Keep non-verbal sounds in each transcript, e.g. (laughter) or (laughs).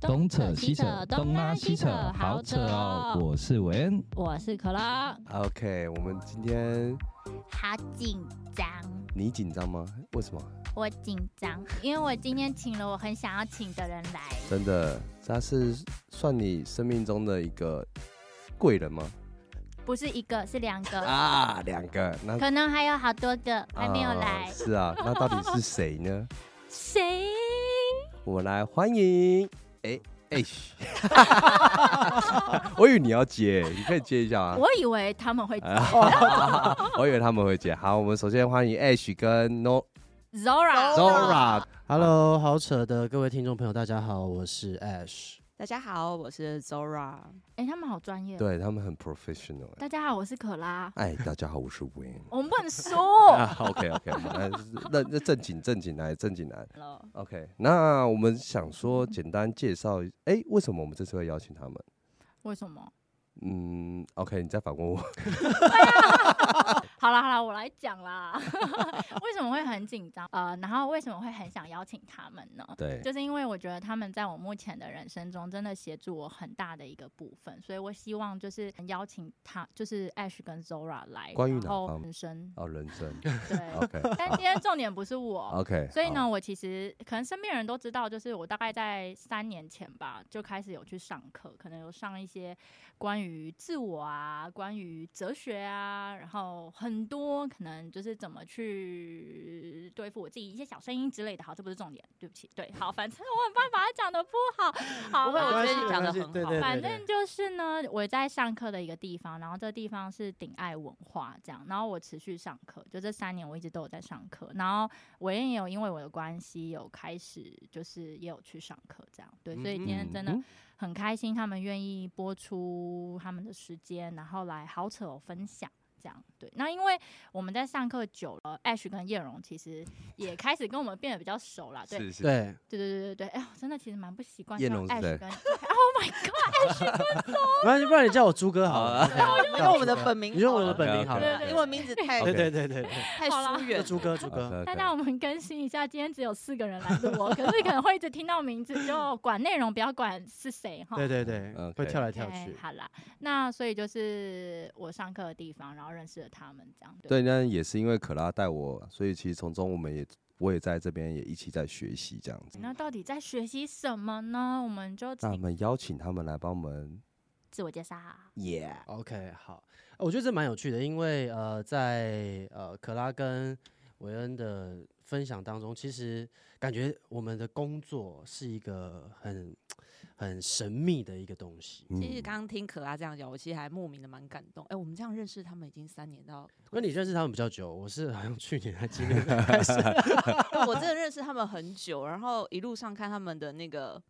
东扯西扯，东拉西扯，好扯哦！我是韦恩，我是可拉，OK，我们今天好紧张，你紧张吗？为什么？我紧张，因为我今天请了我很想要请的人来，真的，他是算你生命中的一个贵人吗？不是一个，是两个，啊，两个，那可能还有好多个还没有啊来，是啊，那到底是谁呢？(laughs) 谁？我们来欢迎，哎 (laughs) 哎，我以为你要接，你可以接一下啊。我以为他们会接 (laughs) 我以为他们会接。好，我们首先欢迎 Ash 跟 No Zora Zora。Hello，好扯的各位听众朋友，大家好，我是 Ash。大家好，我是 Zora。哎，他们好专业。对他们很 professional 欸。大家好，我是可拉。哎，大家好，我是 Win。我们不能说。(laughs) 啊，OK OK，那 (laughs) 那那正经正经来正经来了，OK。那我们想说简单介绍，哎，为什么我们这次会邀请他们？为什么？嗯，OK，你再反问我。(laughs) 好啦好啦，我来讲啦。(laughs) 为什么会很紧张？呃，然后为什么会很想邀请他们呢？对，就是因为我觉得他们在我目前的人生中真的协助我很大的一个部分，所以我希望就是邀请他，就是 Ash 跟 Zora 来，关于哪方人生哦，人生对。(laughs) OK 但今天重点不是我。(laughs) OK。所以呢，我其实可能身边人都知道，就是我大概在三年前吧，就开始有去上课，可能有上一些关于自我啊、关于哲学啊，然后很多可能就是怎么去对付我自己一些小声音之类的。好，这不是重点，对不起。对，好，反正我很怕把它讲的不好。好，不会我反正觉得你讲的很好反正就是呢，我在上课的一个地方，然后这个地方是顶爱文化这样，然后我持续上课，就这三年我一直都有在上课，然后我也有因为我的关系有开始就是也有去上课这样，对，所以今天真的嗯很开心，他们愿意播出他们的时间，然后来好扯我分享。这样对，那因为我们在上课久了，Ash 跟叶荣其实也开始跟我们变得比较熟了。对，是是，对，对对对对对，哎呦，真的其实蛮不习惯叶像荣 Ash 跟 Oh my god，Ash。(laughs) 没关系不然你叫我朱哥好了，用我们的本名，你用我的本名好了。对对英文名字太对对对对对，太疏远就。朱哥朱哥。大家我们更新一下，今天只有四个人来录我，(laughs) 可是可能会一直听到名字，就管内容，不要管是谁哈。对对对会跳来跳去。好啦，那所以就是我上课的地方，然后认识了他们，这样对，那也是因为可拉带我，所以其实从中我们也我也在这边也一起在学习这样子。那到底在学习什么呢？我们就请那我们邀请他们来帮我们自我介绍。，Yeah，OK，好，呃我觉得这蛮有趣的，因为呃，在呃可拉跟韦恩的分享当中，其实感觉我们的工作是一个很很神秘的一个东西。其实刚刚听可拉这样讲，我其实还莫名的蛮感动。哎，我们这样认识他们已经三年到，那你认识他们比较久，我是好像去年还今年才 (laughs) 开始。哎我真的认识他们很久，然后一路上看他们的那个，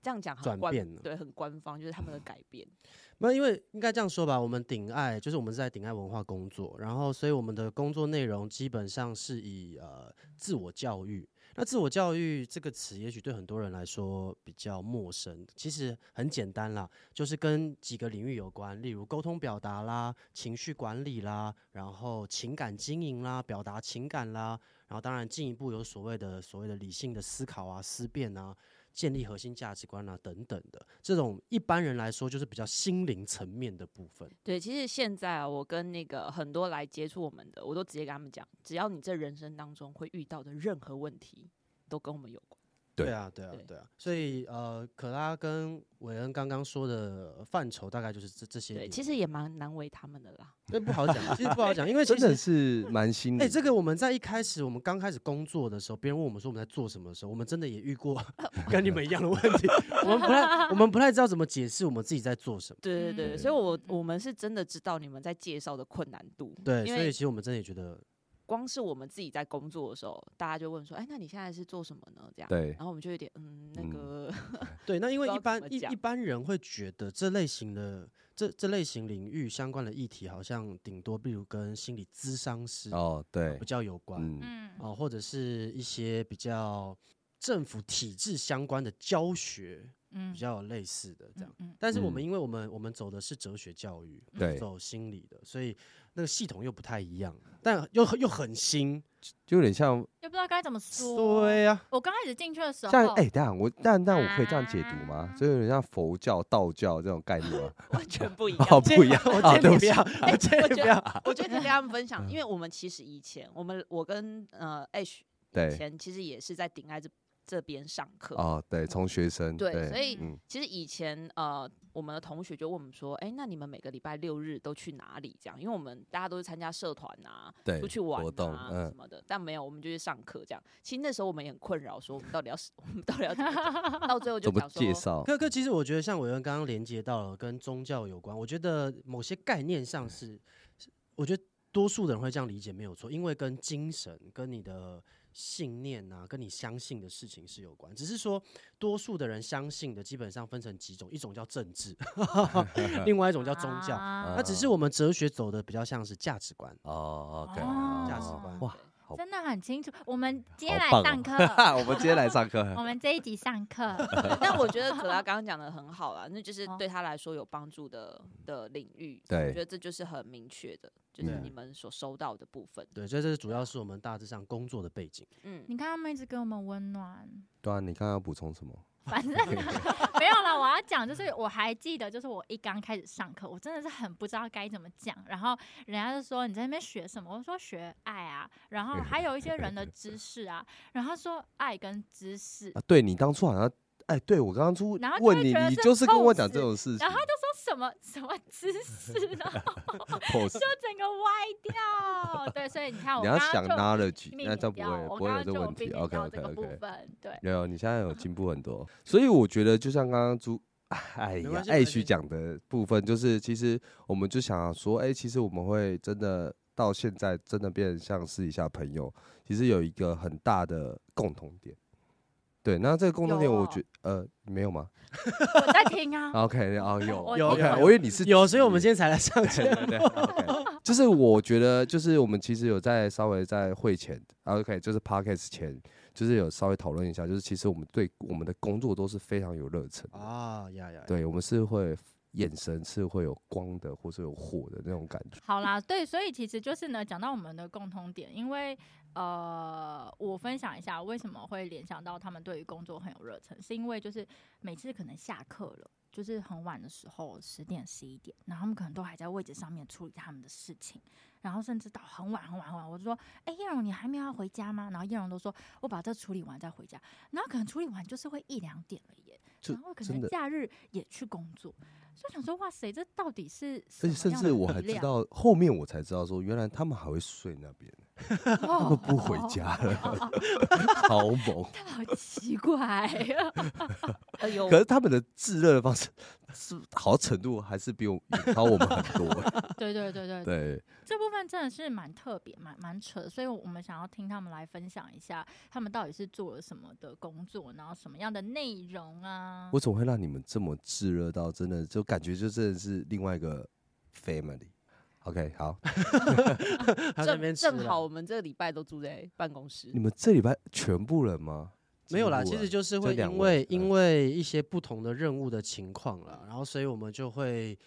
这样讲转变了对，很官方，就是他们的改变。(laughs) 那因为应该这样说吧，我们顶爱就是我们是在顶爱文化工作，然后所以我们的工作内容基本上是以呃自我教育。那自我教育这个词，也许对很多人来说比较陌生，其实很简单啦，就是跟几个领域有关，例如沟通表达啦、情绪管理啦，然后情感经营啦、表达情感啦，然后当然进一步有所谓的所谓的理性的思考啊、思辨啊，建立核心价值观啊等等的，这种一般人来说就是比较心灵层面的部分。对，其实现在啊，我跟那个很多来接触我们的，我都直接跟他们讲，只要你这人生当中会遇到的任何问题，都跟我们有关。对啊，对啊对，啊。所以呃，可拉跟韦恩刚刚说的范畴大概就是这这些对，其实也蛮难为他们的啦。这不好讲，其实不好讲，因为其真的。是蛮新的哎、理。这个我们在一开始，我们刚开始工作的时候，别人问我们说我们在做什么的时候，我们真的也遇过 (laughs) 跟你们一样的问题。我们不太，我们不太知道怎么解释我们自己在做什么。对对对，嗯所以我我们是真的知道你们在介绍的困难度。对，所以其实我们真的也觉得，光是我们自己在工作的时候，大家就问说：“哎，那你现在是做什么呢？”这样，对然后我们就有点嗯，那嗯个 (laughs) 对，那因为一般一一般人会觉得这类型的这这类型领域相关的议题，好像顶多比如跟心理咨商师哦，对比，较有关。嗯，嗯，哦，或者是一些比较政府体制相关的教学嗯比较有类似的这样。嗯但是我们嗯因为我们我们走的是哲学教育，对是走心理的，所以那个系统又不太一样，但又又很新。就有点像也不知道该怎么说。对呀、我刚开始进去的时候，像哎，等一下我但但我可以这样解读吗啊？就有点像佛教、道教这种概念吗？(laughs) 完全不一 (laughs) 哦，样。不一样，(laughs) 我建议不要，我建议不要。得，我觉得可以跟他们分享，因为我们其实以前，我们我跟呃 H 以对前其实也是在顶爱这这边上课，哦，对，从学生对，所以嗯其实以前呃，我们的同学就问我们说，哎、那你们每个礼拜六日都去哪里？这样，因为我们大家都是参加社团啊，对出去玩啊嗯什么的，但没有，我们就去上课这样。其实那时候我们也很困扰，说我们到底要 (laughs) 我们到底要到最后就讲说介绍？哥哥，其实我觉得像伟恩刚刚连接到了跟宗教有关，我觉得某些概念上是，是我觉得多数的人会这样理解没有错，因为跟精神、跟你的信念啊，跟你相信的事情是有关。只是说，多数的人相信的基本上分成几种，一种叫政治 (laughs) (laughs) 另外一种叫宗教。啊那只是我们哲学走的比较像是价值观。哦，OK，哦价值观哇，好真的很清楚。我们今天来上课，(laughs) 哦！我们今天来上课，我们这一集上课，(laughs) 对但我觉得可拉刚刚讲的很好啦，那就是哦对他来说有帮助的的领域。对我觉得这就是很明确的，就是嗯你们所收到的部分。对，所以这主要是我们大致上工作的背景。嗯，你看他们一直给我们温暖。对啊，你刚刚要补充什么？反正 (laughs) 没有了，我要讲就是我还记得，就是我一刚开始上课，我真的是很不知道该怎么讲，然后人家就说你在那边学什么，我说学爱啊，然后还有一些人的知识啊，然后说爱跟知识，啊，对你当初好像，哎，对我刚刚出然后问你，你就是跟我讲这种事情然后他就说什么 (laughs) 什么知识，然 (laughs) 后，pose，就整个歪掉。对，所以你看我你要想刚刚就 knowledge，那这样不会不会我刚刚就有这问题，OK OK 这个部 OK，分，对。没有，你现在有进步很多，所以我觉得就像刚刚朱。哎呀艾没关系许讲的部分，就是其实我们就想要说，哎、其实我们会真的到现在真的变得像私底下朋友，其实有一个很大的共同点。对，那这个共同点，我觉呃没有吗 (laughs) 我在听啊？(laughs) OK，哦有有 OK，有我以为你是有，所以我们直今天才来上节目。对对对，OK，(laughs) 就是我觉得，就是我们其实有在稍微在会前啊，OK，就是 Podcast 前，就是有稍微讨论一下，就是其实我们对我们的工作都是非常有热忱，啊呀呀，对我们是会眼神是会有光的，或是有火的那种感觉。好啦，对，所以其实就是呢，讲到我们的共通点，因为呃，我分享一下为什么会联想到他们对于工作很有热忱，是因为就是每次可能下课了，就是很晚的时候，十点十一点，然后他们可能都还在位置上面处理他们的事情，然后甚至到很晚很晚很晚，我就说，哎、叶荣你还没有要回家吗？然后叶荣都说我把这处理完再回家，然后可能处理完就是会一两点了耶，然后可能假日也去工作，所以想说，哇塞，这到底是而且甚至我还知道后面我才知道说，原来他们还会睡那边，他他们不回家了，(laughs) 好猛。好奇怪，(laughs) 可是他们的炙热的方式是好程度还是比我高我们很多 (laughs) 欸。对对对对，对，这部分真的是蛮特别、蛮蛮扯的，所以我们想要听他们来分享一下，他们到底是做了什么的工作，然后什么样的内容啊？我怎么会让你们这么炙热到真的就感觉就真的是另外一个 family。OK，好，(laughs) 他在那边正正吃了好我们这个礼拜都住在办公室。你，们这礼拜全部人吗？没有啦，几乎啊其实就是会因位为因为一些不同的任务的情况啦，然后所以我们就会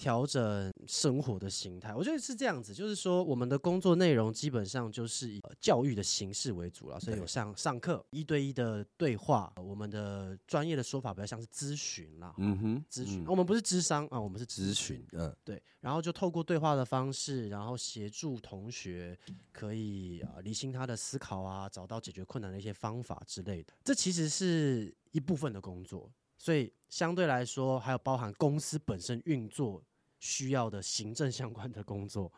调整生活的形态。我觉得是这样子，就是说我们的工作内容基本上就是以呃教育的形式为主了，所以有对上上课一对一的对话，我们的专业的说法比较像是咨询啦。嗯哼，咨询、嗯我们不是智商啊，我们是咨询，嗯，对，然后就透过对话的方式，然后协助同学可以啊、呃理清他的思考啊，找到解决困难的一些方法之类的。这其实是一部分的工作，所以相对来说，还有包含公司本身运作需要的行政相关的工作。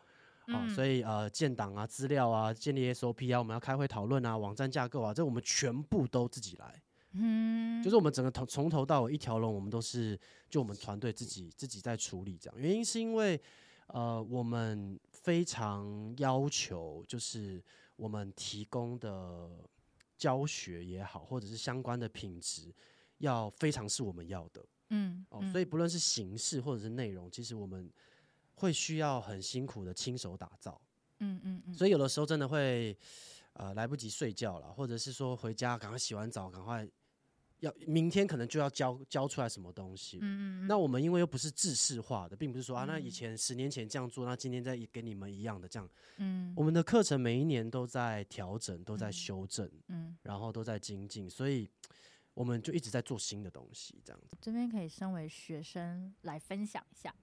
哦，所以以呃，建档啊、资料啊、建立 SOP 啊，我们要开会讨论啊、网站架构啊，这我们全部都自己来。嗯，就是我们整个从从头到尾一条龙，我们都是就我们团队自己自己在处理这样。原因是因为呃，我们非常要求，就是我们提供的教学也好，或者是相关的品质，要非常是我们要的嗯哦。所以不论是形式或者是内容，其实我们会需要很辛苦的亲手打造。嗯嗯嗯，所以有的时候真的会呃来不及睡觉了，或者是说回家赶快洗完澡，赶快要明天可能就要交交出来什么东西。嗯嗯，那我们因为又不是制式化的，并不是说啊，那以嗯前十年前这样做，那今天再给你们一样的这样。嗯我们的课程每一年都在调整，都在嗯修正，嗯，然后都在精进，所以我们就一直在做新的东西，这样子。这边可以身为学生来分享一下。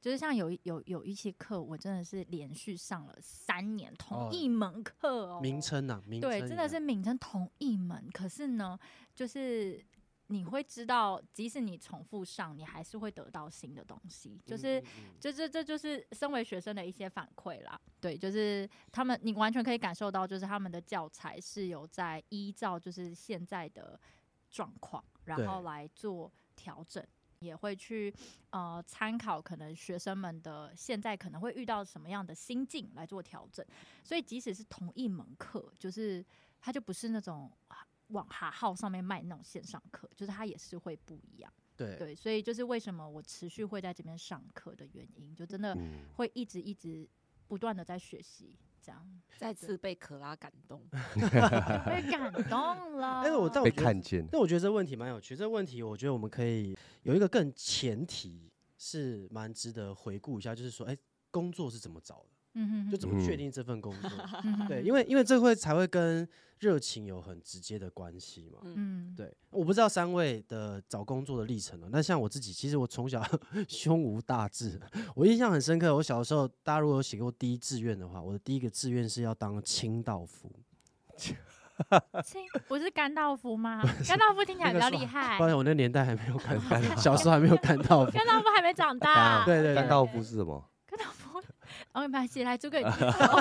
就是像有有有一些课，我真的是连续上了三年同哦一门课哦，名称呐，名对，真的是名称同一门，可是呢，就是你会知道，即使你重复上，你还是会得到新的东西。就是，嗯嗯嗯就是这就是身为学生的一些反馈啦。对，就是他们，你完全可以感受到，就是他们的教材是有在依照就是现在的状况，然后来做调整。也会去呃参考可能学生们的现在可能会遇到什么样的心境来做调整，所以即使是同一门课，就是它就不是那种啊往哈号上面卖那种线上课，就是它也是会不一样。对对，所以就是为什么我持续会在这边上课的原因，就真的嗯，会一直一直不断的在学习，这样再次被可拉感动。(laughs) (laughs) 被感动了。(laughs) 哎我但被看见，但我觉得这个问题蛮有趣。这个问题，我觉得我们可以有一个更前提是蛮值得回顾一下，就是说，哎，工作是怎么找的？嗯哼哼就怎么确嗯定这份工作？(laughs) 嗯对，(laughs) 因为因为这会才会跟热情有很直接的关系嘛。嗯对，我不知道三位的找工作的历程了。那像我自己，其实我从小 (laughs) 胸无大志，我印象很深刻。我小时候，大家如果有写过第一志愿的话，我的第一个志愿是要当清道夫。清，不是甘道夫吗？甘道夫听起来比较厉害不，然我那年代还没有看到，小时候还没有甘道夫。甘道夫还没长大。对对对，甘道夫是什么？甘道夫，哦，没关系，来诸葛你介绍，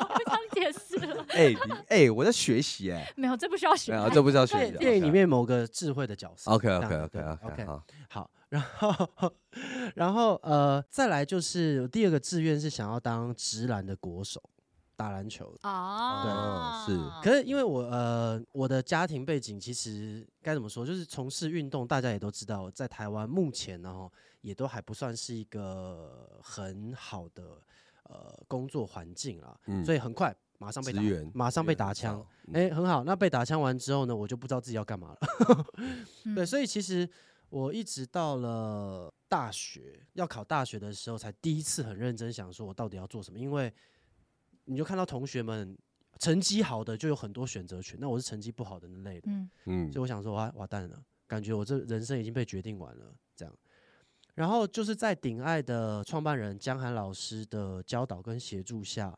我不想解释了。哎，你哎，我在学习哎，没有，这不需要学没。有，这不需要学习。电影里面某个智慧的角色。OK OK OK OK OK 好，好，然后然后呃，再来就是第二个志愿是想要当直男的国手，打篮球的。哦，是可是因为我呃我的家庭背景其实该怎么说，就是从事运动，大家也都知道，在台湾目前呢哈也都还不算是一个很好的呃工作环境啦，嗯所以很快马上被打马上被打枪。，哎、很好。那被打枪完之后呢，我就不知道自己要干嘛了。(laughs) 对，所以其实我一直到了大学要考大学的时候，才第一次很认真想说，我到底要做什么。因为你就看到同学们成绩好的就有很多选择权，那我是成绩不好的那类的，嗯嗯所以我想说，哇，完蛋了，感觉我这人生已经被决定完了，这样。然后就是在顶爱的创办人江涵老师的教导跟协助下，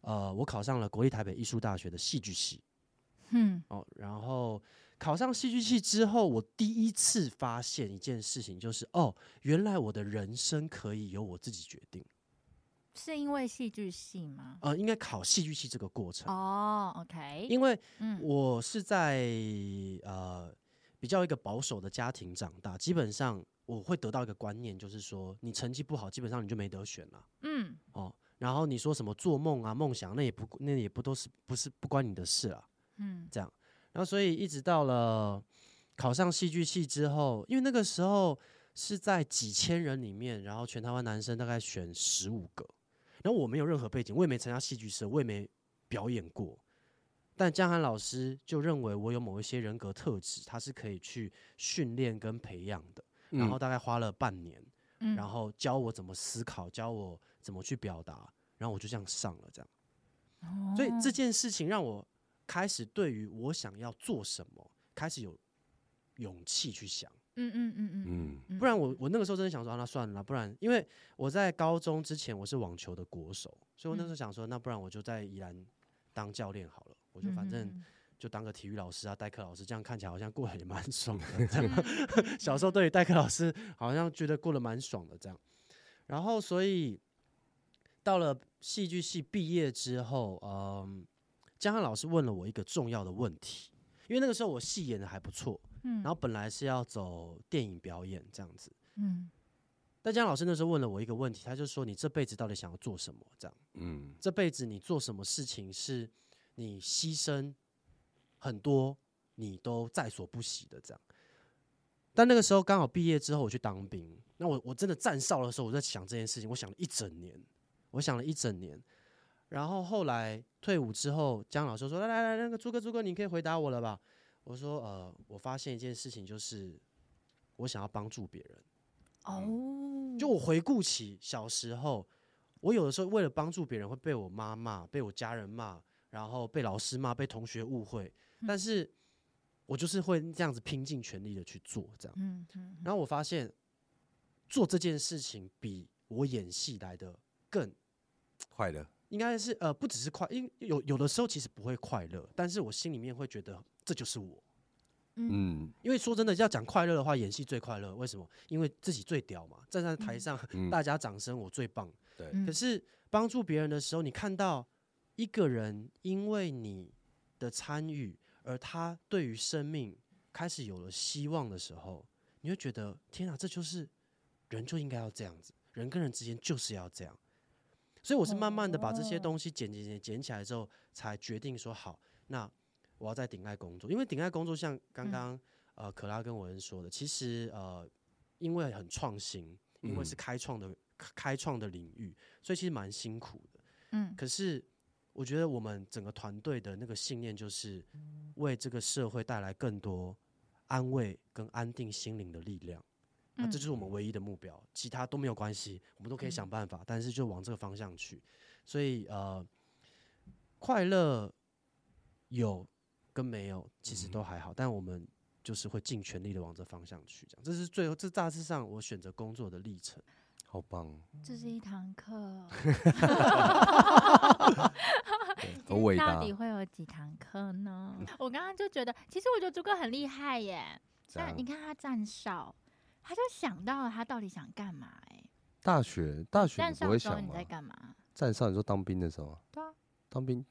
呃，我考上了国立台北艺术大学的戏剧系。嗯哦，然后考上戏剧系之后，我第一次发现一件事情，就是哦，原来我的人生可以由我自己决定。是因为戏剧系吗？呃，应该考戏剧系这个过程，哦，OK，因为嗯我是在呃比较一个保守的家庭长大，基本上我会得到一个观念，就是说你成绩不好，基本上你就没得选了嗯哦。然后你说什么做梦啊、梦想，那也不那也不都是不是不关你的事了。嗯这样。然后所以一直到了考上戏剧系之后，因为那个时候是在几千人里面，然后全台湾男生大概选十五个，然后我没有任何背景，我也没参加戏剧社，我也没表演过。但江涵老师就认为我有某一些人格特质，他是可以去训练跟培养的。然后大概花了半年，嗯，然后教我怎么思考，教我怎么去表达，然后我就这样上了，这样。后所以这件事情让我开始对于我想要做什么，开始有勇气去想。嗯嗯嗯嗯嗯嗯，不然我我那个时候真的想说，啊、那算了，不然因为我在高中之前我是网球的国手，所以我那时候想说，那不然我就在宜兰当教练好了，我就反正嗯就当个体育老师啊，代课老师，这样看起来好像过得也蛮爽的。(laughs) 小时候对于代课老师好像觉得过得蛮爽的这样。然后所以到了戏剧系毕业之后，嗯，江汉老师问了我一个重要的问题，因为那个时候我戏演的还不错，嗯然后本来是要走电影表演这样子。嗯但江老师那时候问了我一个问题，他就说：“你这辈子到底想要做什么？这样，嗯这辈子你做什么事情是你牺牲很多，你都在所不惜的这样。”但那个时候刚好毕业之后，我去当兵。那我我真的站哨的时候，我在想这件事情，我想了一整年，我想了一整年。然后后来退伍之后，江老师说：“来来来，那个朱哥朱哥，你可以回答我了吧？”我说呃，我发现一件事情，就是我想要帮助别人。哦，就我回顾起小时候，我有的时候为了帮助别人，会被我妈骂，被我家人骂，然后被老师骂，被同学误会，但是我就是会这样子拼尽全力的去做这样。嗯嗯，然后我发现做这件事情比我演戏来的更快乐，应该是呃，不只是快，因有有的时候其实不会快乐，但是我心里面会觉得这就是我。嗯因为说真的，要讲快乐的话，演戏最快乐。为什么？因为自己最屌嘛，站在台上，嗯，大家掌声，我最棒。对，嗯可是帮助别人的时候，你看到一个人因为你的参与，而他对于生命开始有了希望的时候，你会觉得天啊，这就是人就应该要这样子，人跟人之间就是要这样。所以我是慢慢的把这些东西捡捡捡捡起来之后，才决定说好，那我要在顶爱工作，因为顶爱工作像刚刚、呃可拉跟文恩说的，其实呃因为很创新，因为是嗯。开创的开开创的领域，所以其实蛮辛苦的。嗯。可是我觉得我们整个团队的那个信念就是为这个社会带来更多安慰跟安定心灵的力量。那这就是我们唯一的目标，其他都没有关系，我们都可以想办法，但是就往这个方向去。所以呃，快乐有跟没有其实都还好，但我们就是会尽全力的往这方向去，这样。这是最后，这大致上我选择工作的历程。好棒，哦这是一堂课，(laughs) 很伟大到底会有几堂课呢？我刚刚就觉得，其实我觉得朱哥很厉害耶。但你看他站哨，他就想到了他到底想干嘛哎。大学大学站你不会哨的时候你想吗？在干嘛？站哨你说当兵的时候啊，对啊，当兵，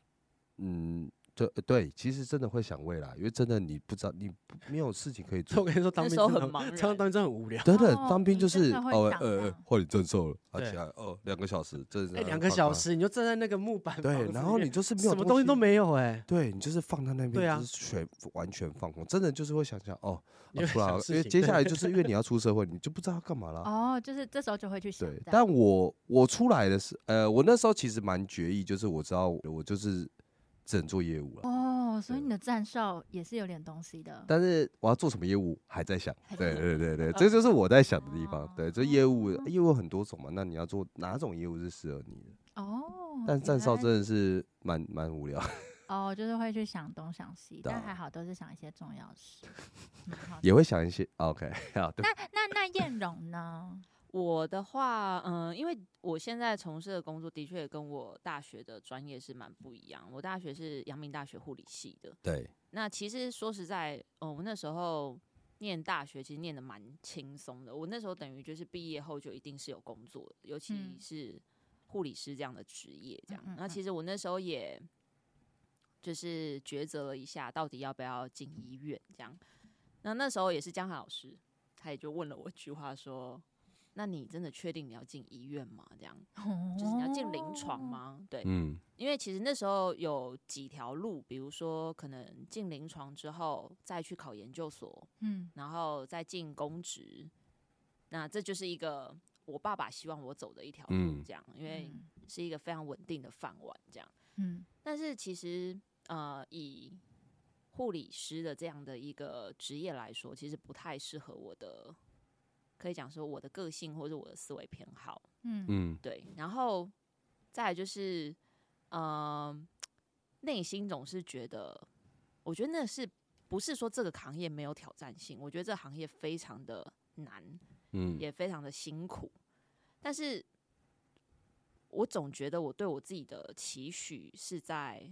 嗯，对对，其实真的会想未来，因为真的你不知道，你不没有事情可以做 (laughs) 我。跟你说，当那兵很茫然当当兵真的很无聊。真的哦当兵就是哦呃呃到，换你正受了，啊对起来哦两个小时，这哎，两个小，时你就站在那个木板房对，然后你就是没有什么东西都没有哎。对你就是放在那边，对啊就是全完全放空，真的就是会想想哦，你出来了，为接下来就是因为你要出社会，你就不知道要干嘛了。哦，就是这时候就会去想对，但我我出来的是，呃，我那时候其实蛮决意，就是我知道我就是只能做业务了，哦，所以你的站哨也是有点东西的。但是我要做什么业务还在想对想对对对，这就是我在想的地方。对，这业务哦业务有很多种嘛，那你要做哪种业务是适合你的？哦，但站哨真的是蛮蛮无聊，哦，就是会去想东想西，但还好都是想一些重要事。(laughs) 也会想一些。OK，好，那，那那燕荣呢？我的话，嗯、因为我现在从事的工作的确也跟我大学的专业是蛮不一样。我大学是阳明大学护理系的，对，那其实说实在，哦，我那时候念大学其实念的蛮轻松的。我那时候等于就是毕业后就一定是有工作的，尤其嗯是护理师这样的职业，这样。那其实我那时候也就是抉择了一下，到底要不要进医院这样。那那时候也是江涵老师，他也就问了我一句话说：“那你真的确定你要进医院吗？这样 (laughs) 就是你要进临床哦？吗？”对，嗯，因为其实那时候有几条路，比如说可能进临床之后再去考研究所，嗯然后再进公职，那这就是一个我爸爸希望我走的一条路，嗯这样，因为嗯是一个非常稳定的饭碗，这样。嗯但是其实呃，以护理师的这样的一个职业来说，其实不太适合我的，可以讲说我的个性或者我的思维偏好。嗯嗯，对，然后再来就是，呃，内心总是觉得，我觉得那是不是说这个行业没有挑战性？我觉得这行业非常的难，嗯，也非常的辛苦，但是我总觉得我对我自己的期许是在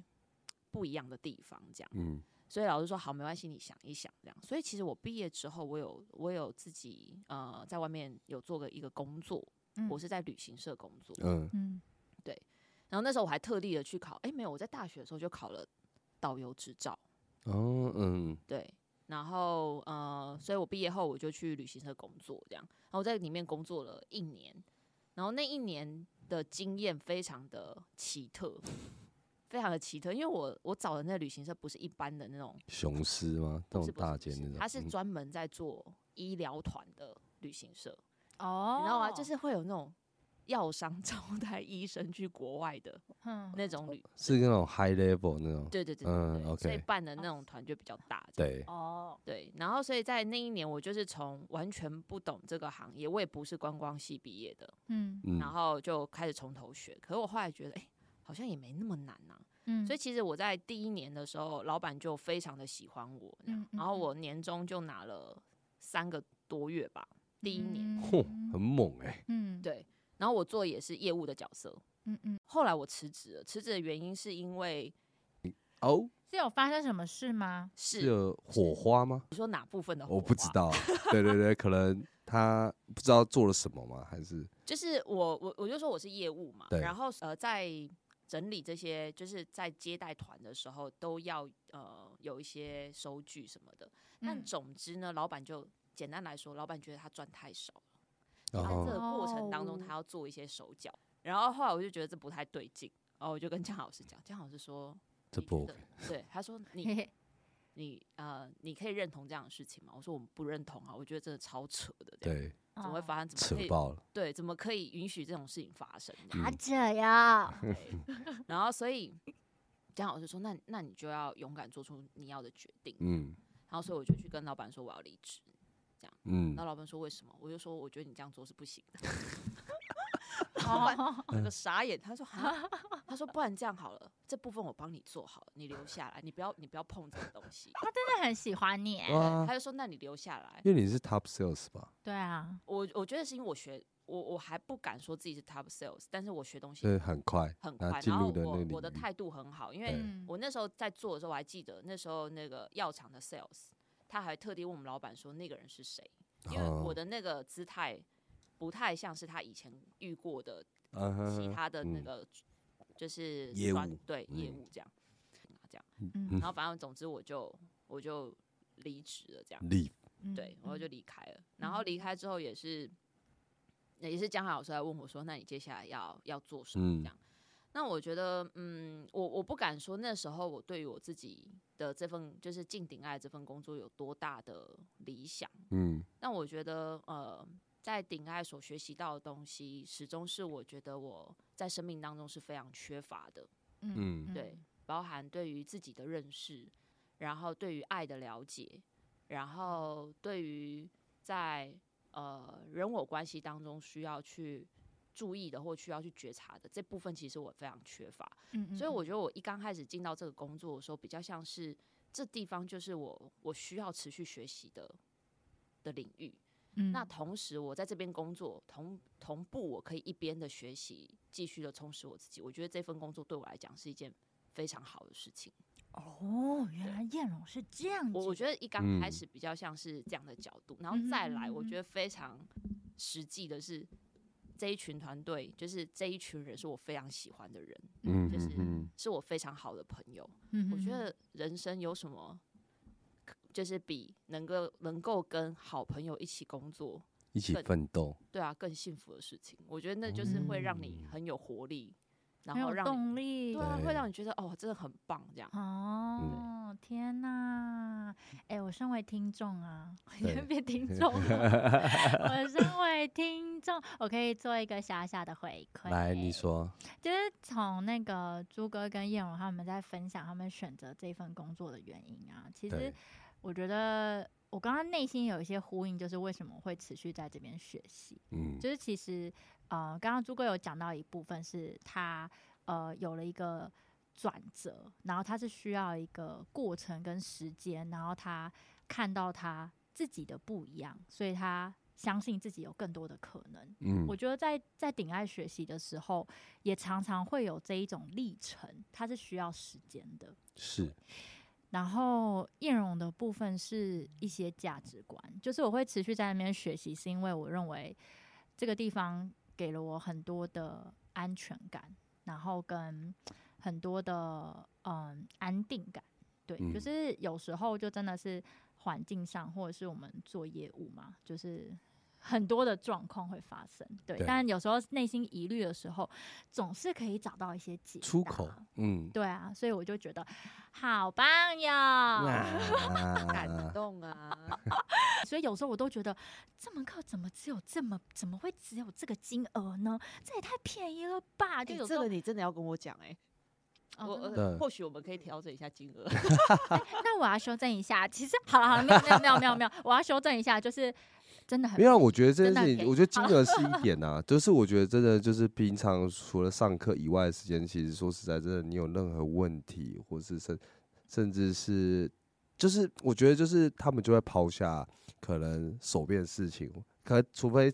不一样的地方，这样。嗯，所以老师说好，没关系，你想一想这样。所以其实我毕业之后，我有我有自己呃在外面有做个一个工作，嗯我是在旅行社工作。嗯，嗯然后那时候我还特地的去考，哎，没有，我在大学的时候就考了导游执照，哦，嗯，对。然后呃，所以我毕业后我就去旅行社工作，这样。然后我在里面工作了一年，然后那一年的经验非常的奇特，非常的奇特，因为我我找的那旅行社不是一般的那种雄狮吗？那种大间那种，它是嗯专门在做医疗团的旅行社，哦，你知道吗？就是会有那种药商 (laughs) 招待医生去国外的嗯那种旅，是那种 high level 那种，对对对对嗯对所以 OK 办的那种团就比较大。对，哦，对，然后所以在那一年，我就是从完全不懂这个行业，我也不是观光系毕业的，嗯嗯，然后就开始从头学。可是我后来觉得，哎、好像也没那么难呐、嗯，所以其实我在第一年的时候，老板就非常的喜欢我，然后我年终就拿了三个多月吧，第一年。嚯，很猛哎，嗯，对，然后我做也是业务的角色。嗯嗯，后来我辞职了，辞职的原因是因为哦，是有发生什么事吗？是是有火花吗？你说哪部分的？我不知，道，对对对，可能他不知道做了什么吗？还是就是我我我就说我是业务嘛，然后呃在整理这些，就是在接待团的时候都要呃有一些收据什么的。但嗯总之呢，老板就简单来说，老板觉得他赚太少了，然后这后个过程当中哦他要做一些手脚。然后后来我就觉得这不太对劲，然后我就跟江老师讲，江老师说这不你觉得 OK，对，他说 (laughs) 你嘿，你呃你可以认同这样的事情吗？我说我们不认同啊，我觉得真的超扯的，对，怎么会哦发生？怎么可以扯爆了，对，怎么可以允许这种事情发生？这样然后所以江老师说，那那你就要勇敢做出你要的决定。嗯然后所以我就去跟老板说我要离职，这样嗯然后老板说为什么？我就说我觉得你这样做是不行的。哦，(laughs) 整个傻眼，他说哈，他说不然这样好了，这部分我帮你做好了，你留下来，你不要你不要碰这个东西。他真的很喜欢你他，就说那你留下来。因为你是 top sales 吧？对啊，我我觉得是因为我学我我还不敢说自己是 top sales，但是我学东西对，很快，很快，然后我我的态度很好，因为我那时候在做的时候，我还记得那时候那个药厂的 sales，他还特地问我们老板说那个人是谁，因为我哦的那个姿态不太像是他以前遇过的其他的那嗯个就是业专务对业嗯务这样这样，嗯然后反正总之我就我就离职了这样对，然后就嗯离开了。然后离开之后也是，也是江海老师来问我说：“那你接下来要要做什么？”嗯这样。那我觉得，嗯，我我不敢说那时候我对于我自己的这份就是进顶爱这份工作有多大的理想。嗯那我觉得，呃，在顶爱所学习到的东西，始终是我觉得我在生命当中是非常缺乏的。嗯对，包含对于自己的认识，然后对于爱的了解，然后对于在呃人我关系当中需要去注意的或需要去觉察的这部分，其实我非常缺乏。嗯所以我觉得我一刚开始进到这个工作的时候，比较像是这地方就是我我需要持续学习的的领域。嗯那同时，我在这边工作，同同步我可以一边的学习，继续的充实我自己。我觉得这份工作对我来讲是一件非常好的事情。哦，原来燕荣是这样子。我我觉得一刚开嗯始比较像是这样的角度，然后再来，我觉得非常实际的是这一群团队，就是这一群人是我非常喜欢的人，嗯就是嗯是我非常好的朋友。嗯我觉得人生有什么，就是比能够能够跟好朋友一起工作，一起奋斗，对啊，更幸福的事情。我觉得那就是会让你很有活力，然很有后让动力，对啊，会让你觉得哦，真的很棒这样。哦，天哪！哎、我身为听众啊，(laughs) 对别听众了，(laughs) 我身为听众，我可以做一个小小的回馈。来你，说，就是从那个朱哥跟燕荣他们在分享他们选择这份工作的原因啊，其实对，我觉得我刚刚内心有一些呼应，就是为什么会持续在这边学习。嗯就是其实呃，刚刚朱哥有讲到一部分是他呃有了一个转折，然后他是需要一个过程跟时间，然后他看到他自己的不一样，所以他相信自己有更多的可能。嗯我觉得在在顶爱学习的时候，也常常会有这一种历程，它是需要时间的。是，然后艳荣的部分是一些价值观，就是我会持续在那边学习，是因为我认为这个地方给了我很多的安全感，然后跟很多的嗯安定感。对，嗯就是有时候就真的是环境上，或者是我们做业务嘛，就是很多的状况会发生。对，对但有时候内心疑虑的时候，总是可以找到一些解出口，嗯，对啊，所以我就觉得好棒哟！(laughs) 感啊，动啊！(laughs) 所以有时候我都觉得这门课怎么只有这么，怎么会只有这个金额呢？这也太便宜了吧！就这个你真的要跟我讲哎、我呃或许我们可以调整一下金额。(laughs) 那我要修正一下，其实好了好了，没有没有没有没有没有，我要修正一下，就是真的很没有啊，我觉得这件事情，我觉得金额是一点呐、就是我觉得真的就是平常除了上课以外的时间，其实说实在，真的你有任何问题，或是甚甚至是，就是我觉得就是他们就会抛下可能手边的事情，可除非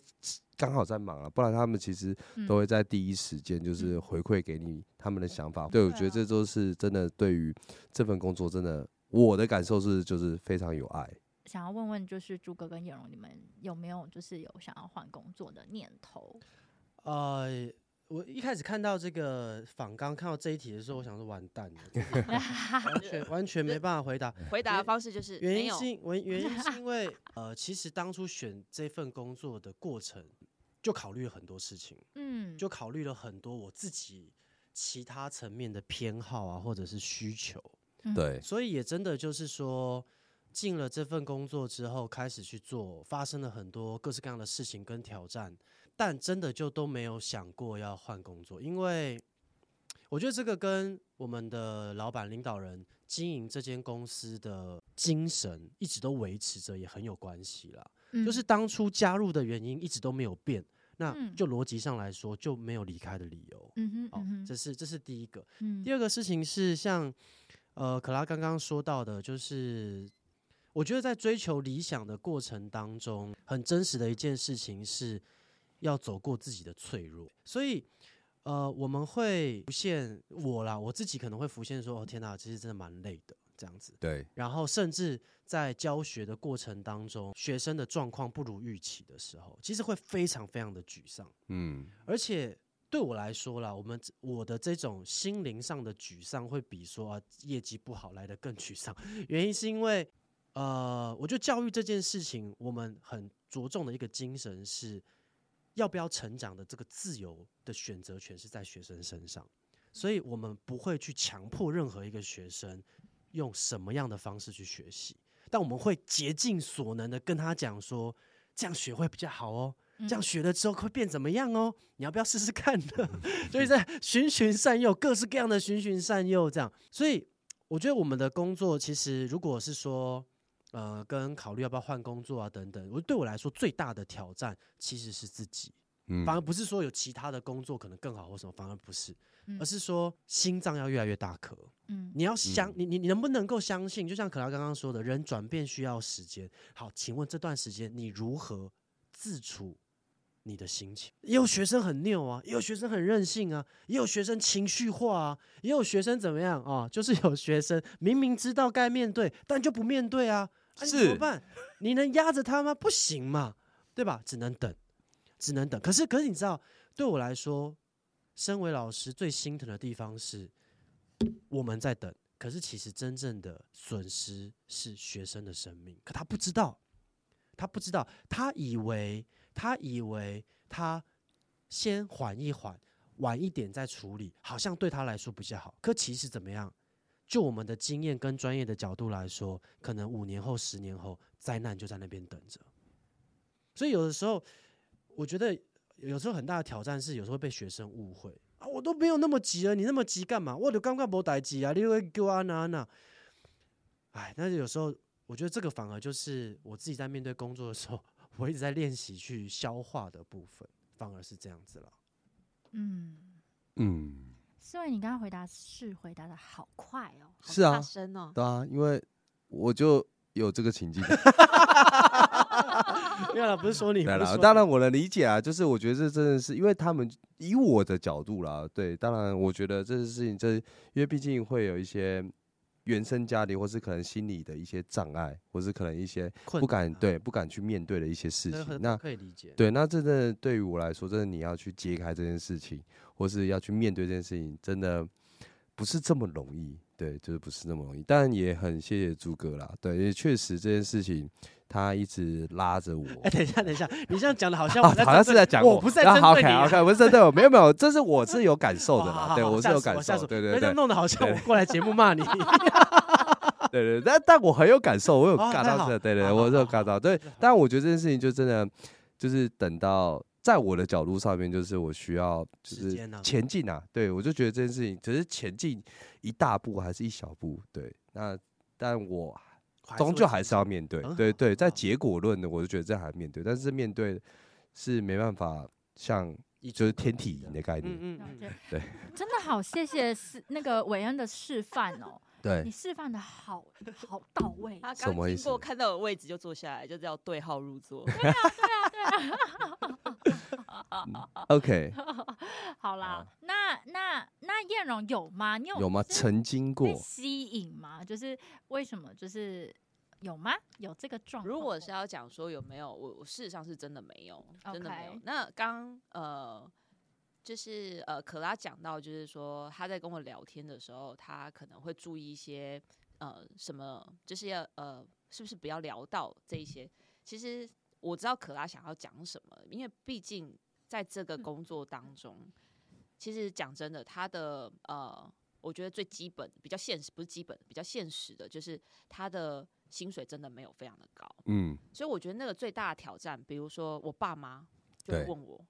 刚好在忙啊，不然他们其实嗯都会在第一时间就是回馈给你他们的想法。对，我觉得这都是真的，对于这份工作，真的我的感受是就是非常有爱。想要问问，就是朱哥跟叶荣，你们有没有就是有想要换工作的念头？呃，我一开始看到这个访刚，看到这一题的时候，我想说完蛋了，(laughs) 完全完全没办法回答。(laughs) 回答的方式就是原因是因原原因是因为 (laughs) 呃，其实当初选这份工作的过程，就考虑了很多事情，嗯，就考虑了很多我自己其他层面的偏好啊，或者是需求。嗯对，所以也真的就是说，进了这份工作之后，开始去做，发生了很多各式各样的事情跟挑战，但真的就都没有想过要换工作，因为我觉得这个跟我们的老板、领导人经营这间公司的精神一直都维持着，也很有关系啦。就是当初加入的原因一直都没有变，那嗯就逻辑上来说就没有离开的理由。嗯哼哦嗯，哼这是这是第一个。嗯第二个事情是像呃可拉刚刚说到的，就是我觉得在追求理想的过程当中，很真实的一件事情是要走过自己的脆弱，所以。呃，我们会浮现我啦，我自己可能会浮现说，哦天哪，其实真的蛮累的这样子。对，然后甚至在教学的过程当中，学生的状况不如预期的时候，其实会非常非常的沮丧。嗯，而且对我来说啦，我们我的这种心灵上的沮丧，会比说、啊、业绩不好来的更沮丧。原因是因为，呃，我觉得教育这件事情，我们很着重的一个精神是，要不要成长的这个自由的选择权是在学生身上，所以我们不会去强迫任何一个学生用什么样的方式去学习，但我们会竭尽所能的跟他讲说，这样学会比较好哦。这样学了之后会变怎么样哦？你要不要试试看呢？(laughs) 就是在循循善诱，各式各样的循循善诱这样。所以我觉得我们的工作其实，如果是说，呃，跟考虑要不要换工作啊等等，我对我来说最大的挑战其实是自己，嗯反而不是说有其他的工作可能更好或什么，反而不是，嗯而是说心脏要越来越大颗。嗯你要相，你你你能不能够相信？就像可拉刚刚说的，人转变需要时间。好，请问这段时间你如何自处你的心情？也有学生很拗啊，也有学生很任性啊，也有学生情绪化啊，也有学生怎么样啊？就是有学生明明知道该面对，但就不面对啊，啊你怎么是办？你能压着他吗？不行嘛，对吧？只能等，只能等。可是，可是你知道，对我来说，身为老师最心疼的地方是，我们在等，可是其实真正的损失是学生的生命，可他不知道，他不知道，他以为他以为他先缓一缓，晚一点再处理，好像对他来说比较好。可其实怎么样？就我们的经验跟专业的角度来说，可能五年后、十年后，灾难就在那边等着。所以有的时候，我觉得有时候很大的挑战是，有时候被学生误会啊，我都没有那么急了，你那么急干嘛？我就刚刚没代急啊，你会给我安娜安娜。哎，但是有时候我觉得这个反而就是我自己在面对工作的时候，我一直在练习去消化的部分，反而是这样子了。嗯，嗯，思维，你刚刚回答是回答的好快哦。好是啊，声哦，对啊，因为我就有这个情境。(laughs) 没有了，不是说你，对啦，不是说当然我能理解啊，就是我觉得这真的是因为他们以我的角度啦，对，当然我觉得这件事情，这因为毕竟会有一些原生家庭或是可能心理的一些障碍，或是可能一些不敢啊对不敢去面对的一些事。情那可以理解。对，那真的对于我来说，真的你要去揭开这件事情，或是要去面对这件事情，真的不是这么容易。对，就是不是那么容易。但也很谢谢朱哥啦，对，因为确实这件事情他一直拉着我。哎，等一下，等一下，你这样讲的好像啊我好像是在讲我，不是在针好对你 OK 啊。OK，不是针对我，没有没有，(laughs) 这是我是有感受的啦，对我是有感受，对对对弄得好像我过来节目骂你。对 (laughs) 对对，但但我很有感受，我有哦太好尬到这，对对，我是有好好尬到，对。但我觉得这件事情就真的就是等到在我的角度上面，就是我需要就是前进啊，对我就觉得这件事情只是前进一大步还是一小步，对，那但我终究还是要面对，对对，在结果论的，我就觉得这还面对，但是面对是没办法像一就是天体营的概念，嗯嗯。嗯，(laughs) 对。(laughs) 真的好，谢谢示那个韦恩的示范哦，(laughs) 对。你，示范的好好到位。他。什么意思刚经过看到有位置就坐下来，就叫对号入座。(laughs) OK，(laughs) 好啦，那那那燕荣有吗？你有有吗？曾经过吸引吗？就是为什么？就是有吗？有这个状况？如果是要讲说有没有，我我事实上是真的没有，真的没有。那刚呃，就是呃，可拉讲到，就是说他在跟我聊天的时候，他可能会注意一些呃什么，就是要呃，是不是不要聊到这一些？其实我知道可拉想要讲什么，因为毕竟在这个嗯工作当中，其实讲真的，他的呃，我觉得最基本、比较现实，不是基本，比较现实的，就是他的薪水真的没有非常的高。嗯，所以我觉得那个最大的挑战，比如说我爸妈就会问我，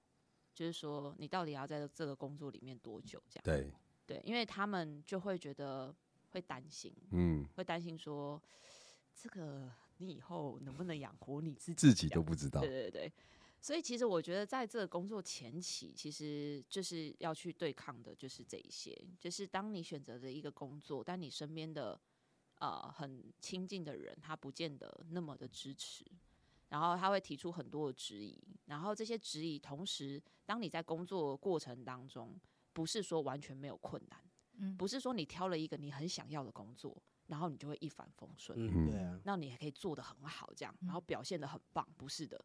就是说你到底要在这个工作里面多久？这样对，对，因为他们就会觉得会担心，嗯，会担心说这个你以后能不能养活你自己？自己都不知道对，对对。所以其实我觉得，在这个工作前期，其实就是要去对抗的，就是这一些，就是当你选择的一个工作，但你身边的呃很亲近的人，他不见得那么的支持，然后他会提出很多的质疑，然后这些质疑，同时当你在工作过程当中，不是说完全没有困难，嗯不是说你挑了一个你很想要的工作，然后你就会一帆风顺，嗯，对啊，那你还可以做得很好，这样，然后表现得很棒，不是的。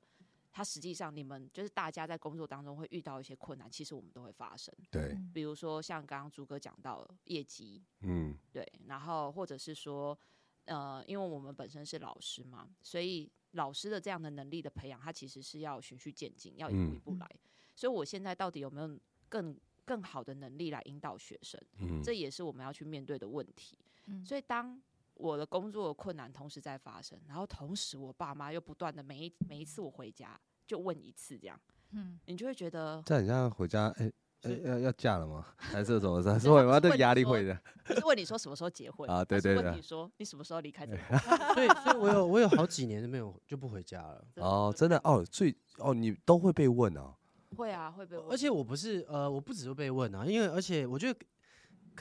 它实际上，你们就是大家在工作当中会遇到一些困难，其实我们都会发生。对，嗯比如说像刚刚朱哥讲到的业绩，嗯，对，然后或者是说，呃，因为我们本身是老师嘛，所以老师的这样的能力的培养，它其实是要循序渐进，要一步一步嗯来。所以我现在到底有没有更更好的能力来引导学生？嗯，这也是我们要去面对的问题。嗯所以当我的工作困难同时在发生，然后同时我爸妈又不断的每一每一次我回家就问一次这样，嗯，你就会觉得这很像回家，哎、哎、是要要嫁了吗？还是什么？(laughs) 还是对会吗？这他不是问你压力会的。不是问你说什么时候结婚 (laughs) 啊对对对问你说你什么时候离开这个 (laughs) 家所以所以我有我有好几年都没有就不回家了。哦，真的哦，所以哦，你都会被问哦。会啊会被问，而且我不是呃，我不只是被问啊，因为而且我觉得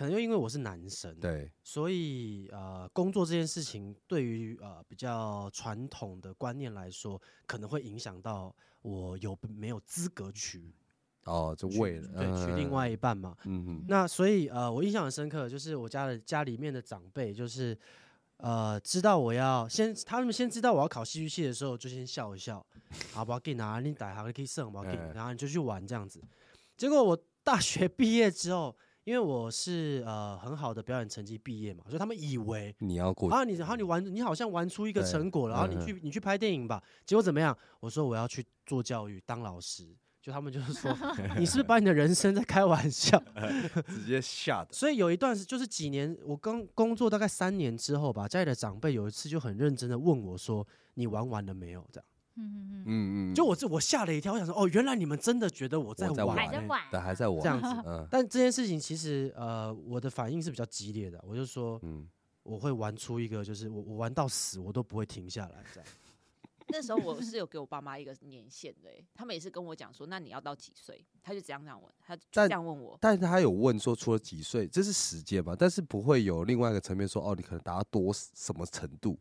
可能又因为我是男生，，对，所以呃，工作这件事情对于呃比较传统的观念来说，可能会影响到我有没有资格娶哦，就娶为了对娶另，外一半嘛。嗯嗯那所以呃，我印象很深刻，就是我家的家里面的长辈，就是呃，知道我要先，他们先知道我要考戏剧系的时候，就先笑一笑，好，不要紧啊，你打行可以胜，不要紧，嗯然后你就去玩这样子。结果我大学毕业之后，因为我是呃很好的表演成绩毕业嘛，所以他们以为你要过啊，你然后你玩，你好像玩出一个成果了，然后你嗯去你去拍电影吧，结果怎么样？我说我要去做教育，当老师。就他们就是说，(laughs) 你是不是把你的人生在开玩笑？(laughs) 直接吓的。所以有一段是就是几年，我刚工作大概三年之后吧，家里的长辈有一次就很认真的问我说：“你玩完了没有？”这样，嗯嗯嗯，嗯嗯，就我这我吓了一跳，我想说：“哦，原来你们真的觉得我在玩、对还在玩这样子。嗯。(laughs) 但这件事情其实呃，我的反应是比较激烈的，我就说嗯，我会玩出一个，就是我我玩到死我都不会停下来这样。那时候我是有给我爸妈一个年限的欸、他们也是跟我讲说，那你要到几岁？他就这样这样问，他就这样问我，但是他有问说，除了几岁，这是时间嘛？但是不会有另外一个层面说，哦，你可能达到多什么程度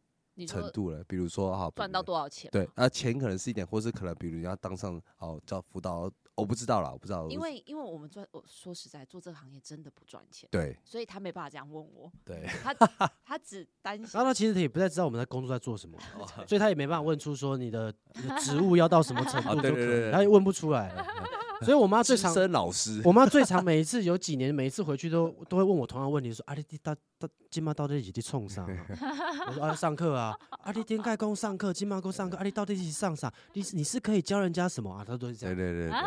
程度了？比如说哈，赚到多少钱？对，啊，钱可能是一点，或是可能比如你要当上哦叫辅导，我不知道啦，我不知道，因为因为我们赚，我说实在，做这个行业真的不赚钱，对所以他没办法这样问我，对，他 (laughs) 他只担心然后他其实也不太知道我们在工作在做什么，(laughs) 所以他也没办法问出说你的你的职务要到什么程啊度对他也问不出来。(laughs) 所以我妈最资常深老师，我妈最常 (laughs) 每一次有几年，每一次回去都都会问我同样的问题，说啊你你到到今妈到底是在冲啥、啊？我说啊上课啊，啊你天盖公上课，今妈公上课，啊你到底是上啥？你是你是可以教人家什么啊？他都是这样。对对对对，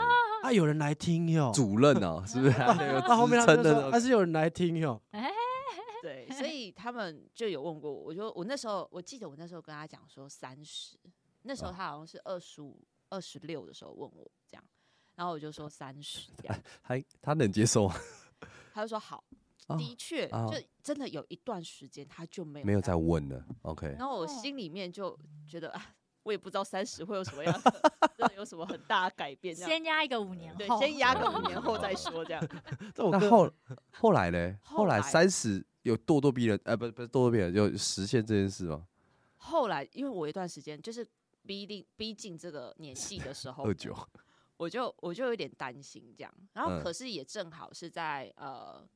啊有人来听哟，主任哦，是不是？(laughs) 还有啊后面他们说职称的还是有人来听哟。(laughs) 对，所以他们就有问过我，我就我那时候我记得我那时候跟他讲说三十，那时候哦他好像是二十五、二十六的时候问我这样，然后我就说三十这样，(laughs) 还他能接受吗？(laughs) 他就说好，哦的确哦就真的有一段时间他就没有没有再再问，了，OK，然后我哦心里面就觉得啊，我也不知道三十会有什么样的，(laughs) 真的有什么很大的改变这样。先压一个五年对，后，先压个五年后再说，这样。这我哥那后后来呢？后来后来三十有咄咄逼人，呃，不不是咄咄逼人，有实现这件事吗？后来，因为我有一段时间就是逼近逼近这个年纪的时候，二九，我就我就有点担心这样。然后嗯。可是也正好是在呃，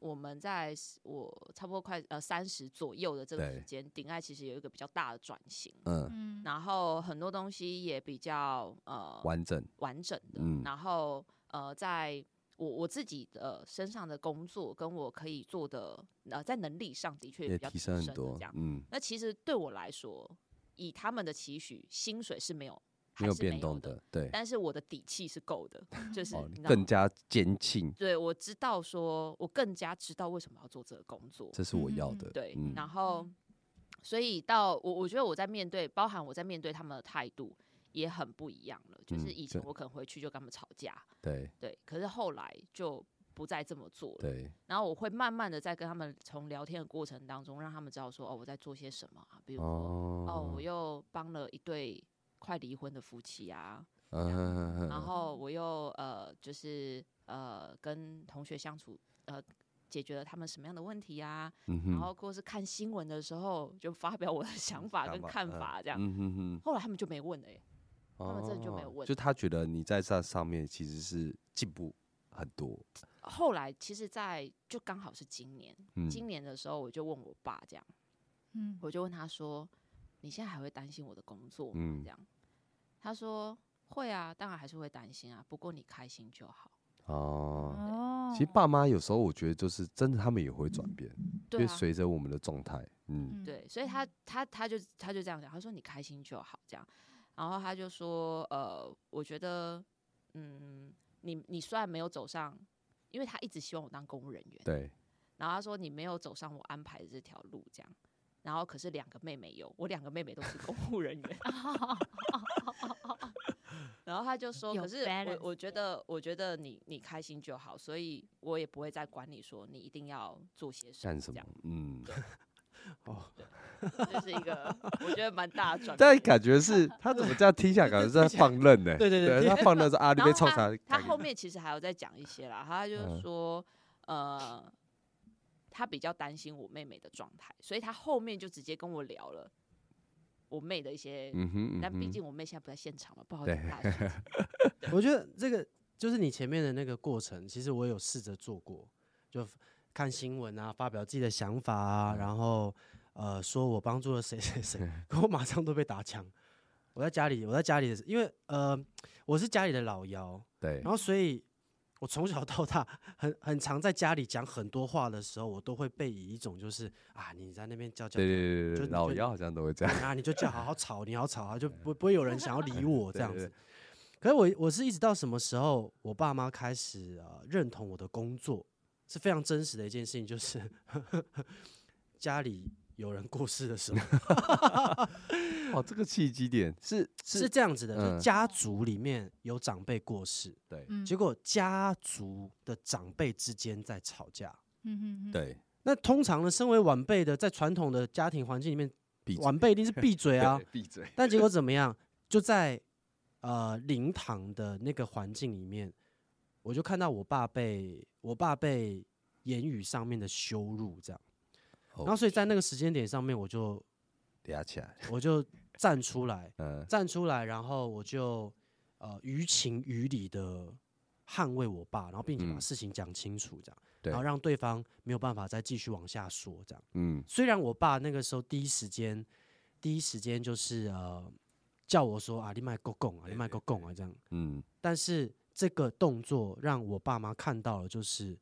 我们在我差不多快呃三十左右的这个时间，顶爱其实有一个比较大的转型，嗯，嗯，然后很多东西也比较呃完整，完整的，嗯。然后呃，在我我自己的身上的工作跟我可以做的呃，在能力上的确比较也提升很多这样，，嗯，那其实对我来说，以他们的期许，薪水是没有没有变动的，对，但是我的底气是够的，(laughs) 就是更加坚信，对我知道说，我更加知道为什么要做这个工作，这是我要嗯的，对，嗯然后所以到我我觉得我在面对，包含我在面对他们的态度也很不一样了，就是以前我可能回去就跟他们吵架，对。对，可是后来就不再这么做了。对，然后我会慢慢的在跟他们从聊天的过程当中，让他们知道说，哦，我在做些什么啊，比如说，哦，哦。我又帮了一对快离婚的夫妻啊，(laughs) 嗯，然后我又呃，就是呃，跟同学相处，呃，解决了他们什么样的问题啊，嗯，然后或是看新闻的时候，就发表我的想法跟看嗯法这样。嗯哼哼，后来他们就没问了耶，他们真的就没有哦问就他觉得你在这上面其实是进步很多，后来其实在，就刚好是今年，嗯，今年的时候我就问我爸这样。嗯，我就问他说：“你现在还会担心我的工作吗？”嗯这样，他说：“会啊，当然还是会担心啊，不过你开心就好。哦。哦，其实爸妈有时候我觉得就是真的，他们也会转变，因为对啊，随着我们的状态，嗯，嗯，对，所以他他他就他就这样讲，他说你开心就好，这样。然后他就说，呃，我觉得，嗯，你你虽然没有走上，因为他一直希望我当公务人员，对，然后他说你没有走上我安排的这条路，这样。然后可是两个妹妹有，我两个妹妹都是公务人员。(laughs) (laughs) 然后他就说，可是我我觉得，我觉得你你开心就好，所以我也不会再管你说你一定要做些什么么这样。？嗯，这是一个 (laughs) 我觉得蛮大的转变。但感觉是他怎么这样听起来感觉是在放任呢？(laughs) 对对对对，他放任是啊，你然后被冲啥他？他后面其实还有再讲一些啦，他就嗯是说，呃，他比较担心我妹妹的状态，所以他后面就直接跟我聊了我妹的一些。嗯哼，嗯但毕竟我妹现在不在现场嘛，不好意思对大家说。我觉得这个就是你前面的那个过程，其实我有试着做过，就看新闻啊，发表自己的想法啊，然后呃说我帮助了谁谁谁，可我马上都被打枪。我在家里，我在家里的，因为呃我是家里的老幺，对然，后所以我从小到大很很常在家里讲很多话的时候，我都会被以一种就是啊你在那边叫叫对对对对老妖好像都会这样，啊，你就叫好好 (laughs) 吵，你好吵啊，就不不会有人想要理 (laughs) 我这样对对子。可是我我是一直到什么时候，我爸妈开始呃认同我的工作，是非常真实的一件事情，就是 (laughs) 家里有人过世的时候，(laughs) 哦，这个契机点是是这样子的，嗯就家族里面有长辈过世，对嗯，结果家族的长辈之间在吵架。嗯嗯嗯，对，那通常呢，身为晚辈的，在传统的家庭环境里面，晚辈一定是闭嘴啊。(laughs) 闭嘴，但结果怎么样？就在呃灵堂的那个环境里面，我就看到我爸被我爸被言语上面的羞辱，这样。然后所以在那个时间点上面，我就嗲起来，(laughs) 我就站出来，嗯，站出来，然后我就呃于情于理的捍卫我爸，然后并且把嗯。事情讲清楚，这样，对。然后让对方没有办法再继续往下说，这样。嗯，虽然我爸那个时候第一时间，第一时间就是呃叫我说啊，你卖够供啊，你卖够供啊这样，嗯，但是这个动作让我爸妈看到了，就是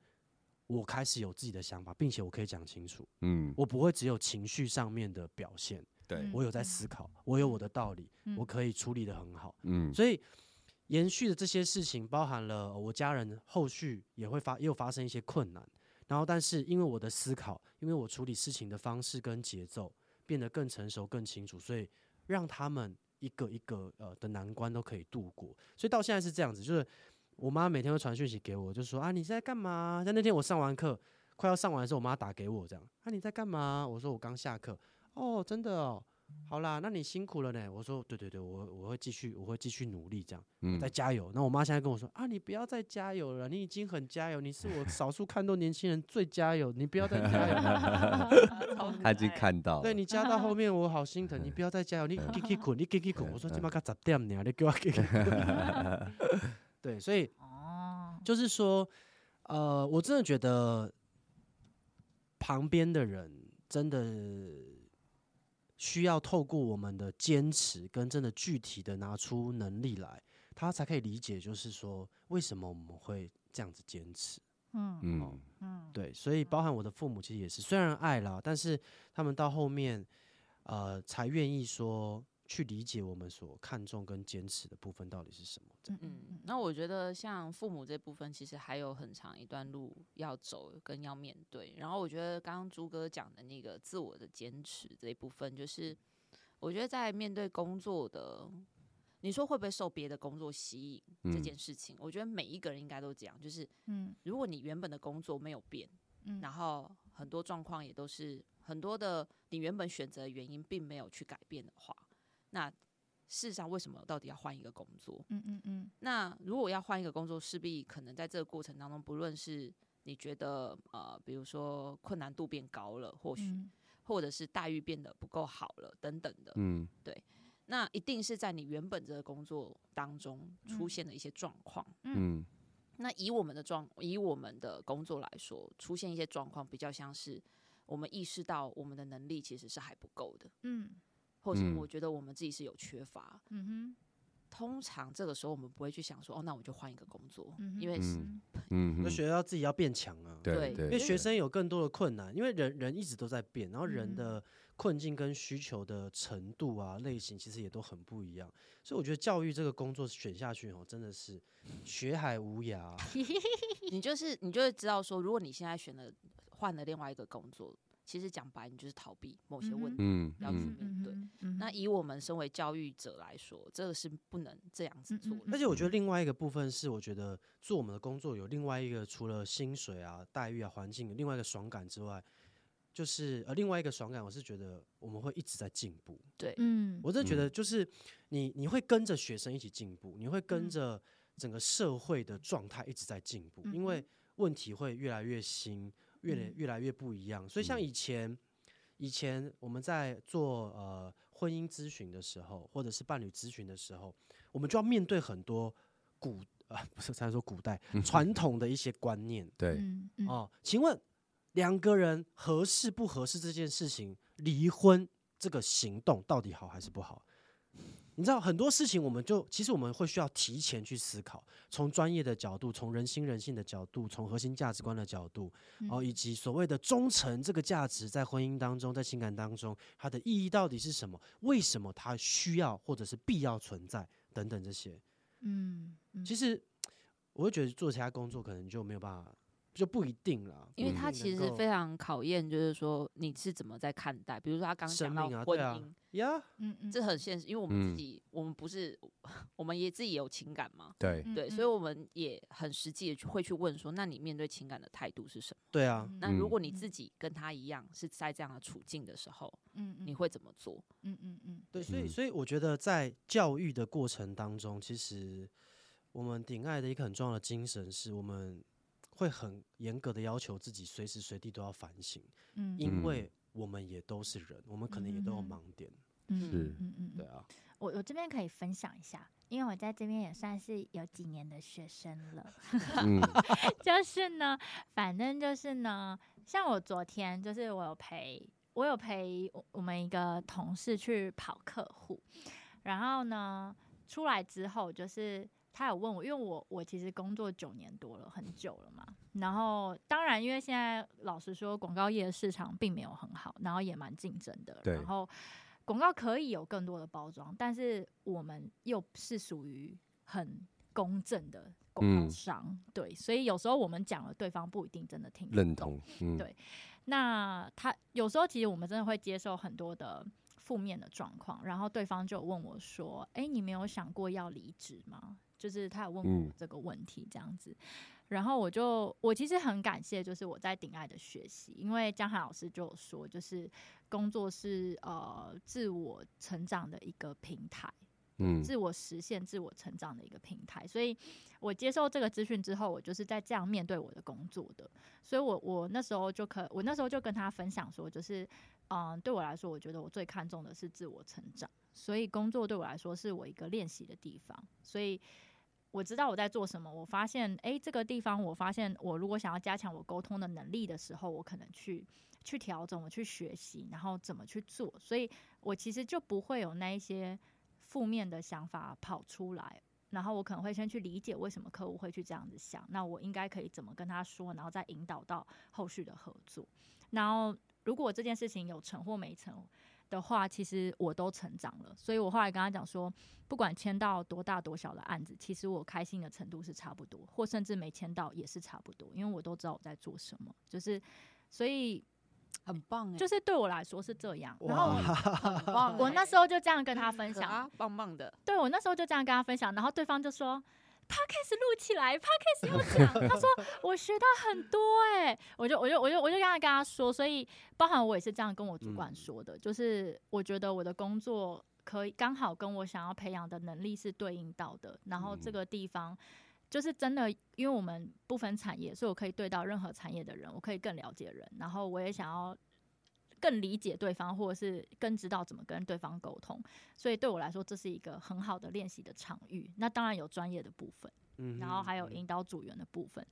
我开始有自己的想法，并且我可以讲清楚，嗯，我不会只有情绪上面的表现，对嗯，我有在思考，我有我的道理，嗯我可以处理的很好，嗯，所以。延续的这些事情，包含了呃我家人后续也会发，也有发生一些困难。然后但是因为我的思考，因为我处理事情的方式跟节奏变得更成熟、更清楚，所以让他们一个一个呃的难关都可以度过。所以到现在是这样子，就是我妈每天会传讯息给我，就说啊你在干嘛？像那天我上完课快要上完的时候，我妈打给我这样，啊你在干嘛？我说我刚下课。哦，真的哦。好啦，那你辛苦了呢。我说，对对对，我我会继续，我会继续努力，这样，嗯再加油。那我妈现在跟我说啊，你不要再加油了，你已经很加油，你是我少数看到年轻人最加油，你不要再加油了。(laughs) 他已经看到了，对你加到后面，我好心疼，你不要再加油，你给给滚，你给给滚。我说今晚该十点呢，你给我给。(laughs) (laughs) 对，所以哦，就是说，呃，我真的觉得旁边的人真的需要透过我们的坚持，跟真的具体的拿出能力来，他才可以理解，就是说为什么我们会这样子坚持。嗯嗯，嗯，对，所以包含我的父母其实也是，虽然爱了，但是他们到后面，呃，才愿意说去理解我们所看重跟坚持的部分到底是什么。嗯嗯，那我觉得像父母这部分，其实还有很长一段路要走，跟要面对。然后我觉得刚刚朱哥讲的那个自我的坚持这一部分，就是我觉得在面对工作的，你说会不会受别的工作吸引这嗯件事情，我觉得每一个人应该都这样，就是嗯如果你原本的工作没有变，嗯，然后很多状况也都是很多的你原本选择的原因并没有去改变的话，那事实上为什么到底要换一个工作？嗯嗯嗯那如果要换一个工作，势必可能在这个过程当中，不论是你觉得呃，比如说困难度变高了，或许、嗯或者是待遇变得不够好了等等的，嗯对那一定是在你原本这个工作当中出嗯现的一些状况。嗯那以我们的状，以我们的工作来说，出现一些状况，比较像是我们意识到我们的能力其实是还不够的，嗯或是嗯我觉得我们自己是有缺乏。嗯哼通常这个时候我们不会去想说，哦，那我就换一个工作，嗯，因为是嗯嗯就学校自己要变强啊。对对对，因为学生有更多的困难，因为人人一直都在变，然后嗯人的困境跟需求的程度啊、类型其实也都很不一样，所以我觉得教育这个工作选下去哦，真的是学海无涯。(laughs) (laughs) 你就是你就会知道说，如果你现在选了换了另外一个工作，其实讲白，你就是逃避某些问题。嗯要去嗯面对。嗯那以我们身为教育者来说，这个是不能这样子做的。而且我觉得另外一个部分是，我觉得做我们的工作有另外一个除了薪水啊、待遇啊、环境，另外一个爽感之外，就是呃另外一个爽感，我是觉得我们会一直在进步。对，嗯我真的觉得就是你你会跟着学生一起进步，你会跟嗯着整个社会的状态一直在进步，嗯因为问题会越来越新，越来嗯越来越不一样。所以像嗯以前以前我们在做呃婚姻咨询的时候，或者是伴侣咨询的时候，我们就要面对很多古啊 (laughs) 不是才说古代 (laughs) 传统的一些观念对，嗯嗯哦。请问两个人合适不合适这件事情，离婚这个行动到底好还是不好？你知道很多事情，我们就其实我们会需要提前去思考，从专业的角度，从人心人性的角度，从核心价值观的角度，哦，嗯以及所谓的忠诚这个价值，在婚姻当中，在情感当中，它的意义到底是什么？为什么它需要或者是必要存在？等等这些，嗯嗯其实我会觉得做其他工作可能就没有办法，就不一定啦。因为他其实非常考验，就是说你是怎么在看待，比如说他刚刚讲到命啊，对啊婚姻，，呀，嗯嗯这很现实，因为我们嗯自己，我们不是，(laughs) 我们也自己有情感嘛，对，对，嗯所以我们也很实际的去会去问说，那你面对情感的态度是什么？对啊，那如嗯果你自己跟他一样是在这样的处境的时候，嗯你会怎么做？嗯嗯嗯对，所以嗯所以我觉得在教育的过程当中，其实我们顶爱的一个很重要的精神是我们会很严格的要求自己，随时随地都要反省，嗯。嗯。因为我们也都是人，我们可能也都有嗯盲点，嗯是嗯嗯对啊，我我这边可以分享一下，因为我在这边也算是有几年的学生了。嗯。(laughs) 就是呢，反正就是呢，像我昨天就是我有陪我有陪我我们一个同事去跑客户，然后呢出来之后，就是他有问我，因为我我其实工作九年多了，很久了嘛。然后当然，因为现在老实说，广告业的市场并没有很好，然后也蛮竞争的。对然后广告可以有更多的包装，但是我们又是属于很公正的沟通上，对，所以有时候我们讲了，对方不一定真的听认。同，嗯，对那他有时候其实我们真的会接受很多的负面的状况，然后对方就问我说：“哎、你没有想过要离职吗？”就是他有问我嗯这个问题这样子，然后我就我其实很感谢，就是我在顶爱的学习，因为江涵老师就有说，就是工作是呃自我成长的一个平台。嗯，自我实现、自我成长的一个平台。所以我接受这个资讯之后，我就是在这样面对我的工作的。所以我我那时候就可，我那时候就跟他分享说，就是嗯，对我来说，我觉得我最看重的是自我成长，所以工作对我来说是我一个练习的地方。所以我知道我在做什么。我发现，诶，这个地方，我发现我如果想要加强我沟通的能力的时候，我可能去。去调整，我去学习，然后怎么去做，所以我其实就不会有那一些负面的想法跑出来，然后我可能会先去理解为什么客户会去这样子想，那我应该可以怎么跟他说，然后再引导到后续的合作。然后如果这件事情有成或没成的话，其实我都成长了，所以我后来跟他讲说，不管签到多大多小的案子，其实我开心的程度是差不多，或甚至没签到也是差不多，因为我都知道我在做什么，就是所以很棒哎，就是对我来说是这样。然后哇，很棒欸。我那时候就这样跟他分享，啊，棒棒的，对我那时候就这样跟他分享，然后对方就说。Podcast 录起来，Podcast 又讲，他说我学到很多 (laughs) 哎、我就我就我就我就跟他跟他说，所以包含我也是这样跟我主管说的，就是我觉得我的工作可以刚好跟我想要培养的能力是对应到的，然后这嗯。个地方就是真的，因为我们不分产业，所以我可以对到任何产业的人，我可以更了解人，然后我也想要更理解对方，或者是更知道怎么跟对方沟通。所以对我来说，这是一个很好的练习的场域。那当然有专业的部分，嗯然后还有引导组员的部分，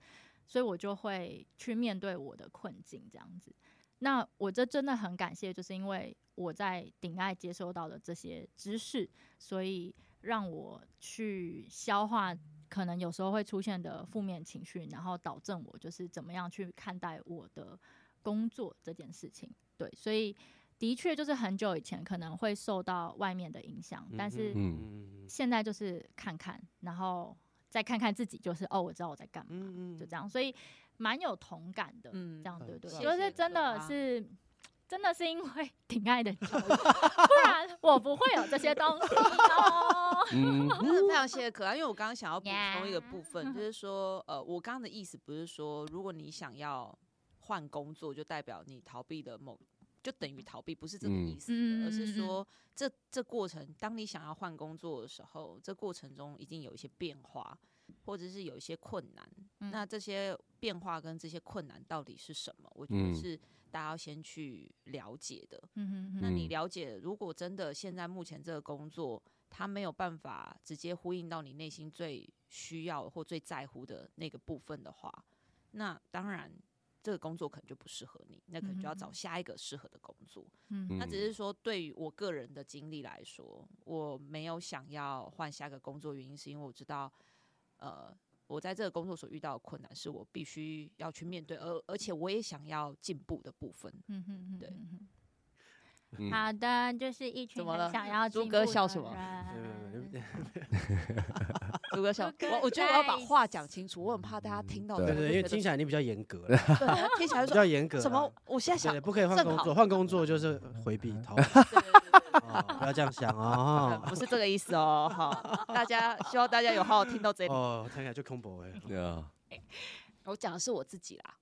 所以我就会去面对我的困境这样子。那我这真的很感谢，就是因为我在顶爱接收到的这些知识，所以让我去消化可能有时候会出现的负面情绪，然后导正我就是怎么样去看待我的工作这件事情。对，所以的确就是很久以前可能会受到外面的影响，但是嗯现在就是看看，然后再看看自己，就是哦，我知道我在干嘛，嗯就这样，所以蛮有同感的，嗯这样对不对？谢就是真的是。真的是因为 (laughs) 挺爱的教育，(laughs) 不然我不会有这些东西哦。嗯，真的非常谢谢可爱，因为我刚刚想要补充一个部分，就是说，呃，我刚刚的意思不是说，如果你想要换工作，就代表你逃避的某，就等于逃避，不是这个嗯意思的，嗯而是说，这这过程，当你想要换工作的时候，这过程中已经有一些变化，或者是有一些困难。嗯那这些变化跟这些困难到底是什么？我觉得嗯是大家要先去了解的。嗯哼那你嗯了解，如果真的现在目前这个工作，它没有办法直接呼应到你内心最需要或最在乎的那个部分的话，那当然这个工作可能就不适合你，那可能就要找嗯下一个适合的工作。嗯。那只是说，对于我个人的经历来说，我没有想要换下一个工作，原因是因为我知道，呃，我在这个工作所遇到的困难是我必须要去面对，而而且我也想要进步的部分。嗯哼哼对好的，就是一群怎么了？很想要猪进步的哥笑什么 (laughs) 我，我觉得我要把话讲清楚，我很怕大家听到对对对，因为听起来来你比较严格了，听起来比较严格啦。什么？我现在想对，不可以换工作，换工作就是回避逃 (laughs) 不要这样想 (laughs) 对哦。不是这个意思哦，好，大家希望大家有好好听到这里。哦，听起来就空博哎。对啊，我讲的是我自己啦，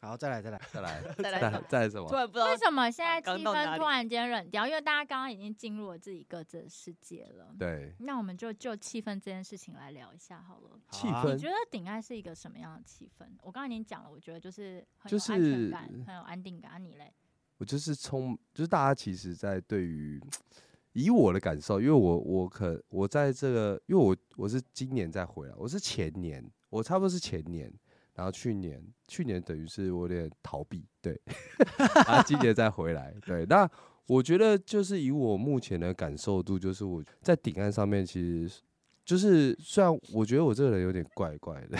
好，再来再来。再来，再来 (laughs) 再来，再来什么？突然不知道为什么现在气氛突然间冷掉？因为大家刚刚已经进入了自己各自的世界了。对，那我们就就气氛这件事情来聊一下好了。气氛你觉得顶爱是一个什么样的气氛？我刚刚已经讲了，我觉得就是很安全是感，很有安定感。啊你嘞？我就是充，就是大家其实，在对于以我的感受，因为我我可我在这个，因为我我是今年再回来，我是前年，我差不多是前年，然后去年去年等于是我有点逃避，对，(laughs) 然后今年再回来，对，那我觉得就是以我目前的感受度，就是我在顶岸上面，其实就是虽然我觉得我这个人有点怪怪的，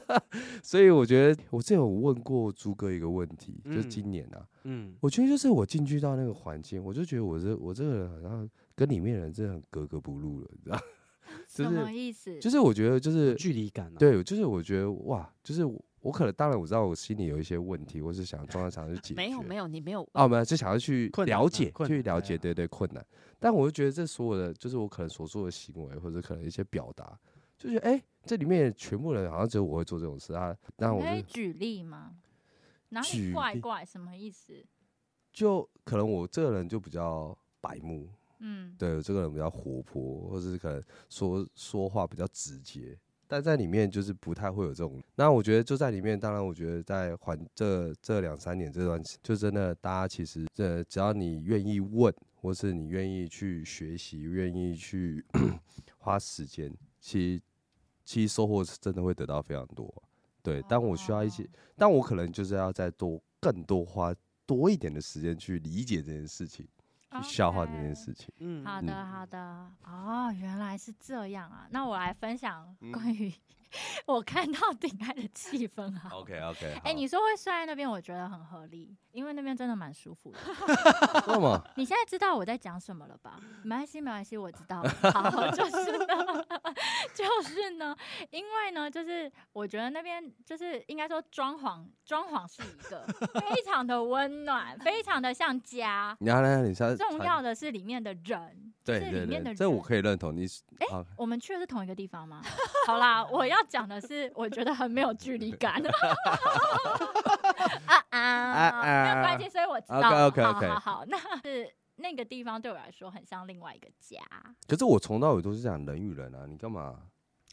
(laughs) 所以我觉得我之前有问过朱哥一个问题，就是嗯今年啊。嗯，我觉得就是我进去到那个环境，我就觉得我这我这个人好像跟里面人真的很格格不入了，你知道？(laughs) 就什么意思？就是我觉得就是距离感、啊。，对，就是我觉得哇，就是我我可能当然我知道我心里有一些问题，我是想中央场去解决。没有没有，你没有哦，没有，就想要去了解，去了解，啊对对困难。但我就觉得这所有的，就是我可能所做的行为，或者可能一些表达，就觉得哎、这里面全部人好像只有我会做这种事啊。那我可以举例吗？哪举里怪怪？什么意思？就可能我这个人就比较白目，嗯，对我这个人比较活泼，或者是可能说说话比较直接。但在里面就是不太会有这种，那我觉得就在里面，当然我觉得在环这这两三年这段，就真的大家其实呃，只要你愿意问，或是你愿意去学习，愿意去 (clears throat) 花时间，其实其实收获是真的会得到非常多。对，但我需要一些哦，但我可能就是要再多更多花多一点的时间去理解这件事情，去消化这件事情。嗯，好的，好的，哦，原来是这样啊！那我来分享关于我看到顶爱的气氛啊。OK OK，哎、你说会睡在那边，我觉得很合理，因为那边真的蛮舒服的。(laughs) 为什么你现在知道我在讲什么了吧？没关系，没关系，我知道了。好，就是呢，(laughs) 就是呢，因为呢，就是我觉得那边就是应该说装潢，装潢是一个非常的温暖，非常的像家。你要来，你下重要的是里面的人，对对是里面的对，这我可以认同。你是哎好我们去的是同一个地方吗？好啦，我要讲的是，我觉得很没有距离感。(laughs) 啊啊，没有关系，所以我知道。OK，OK，OK 好好好，那是那个地方对我来说很像另外一个家。可是我从到尾都是讲人与人啊，你干嘛？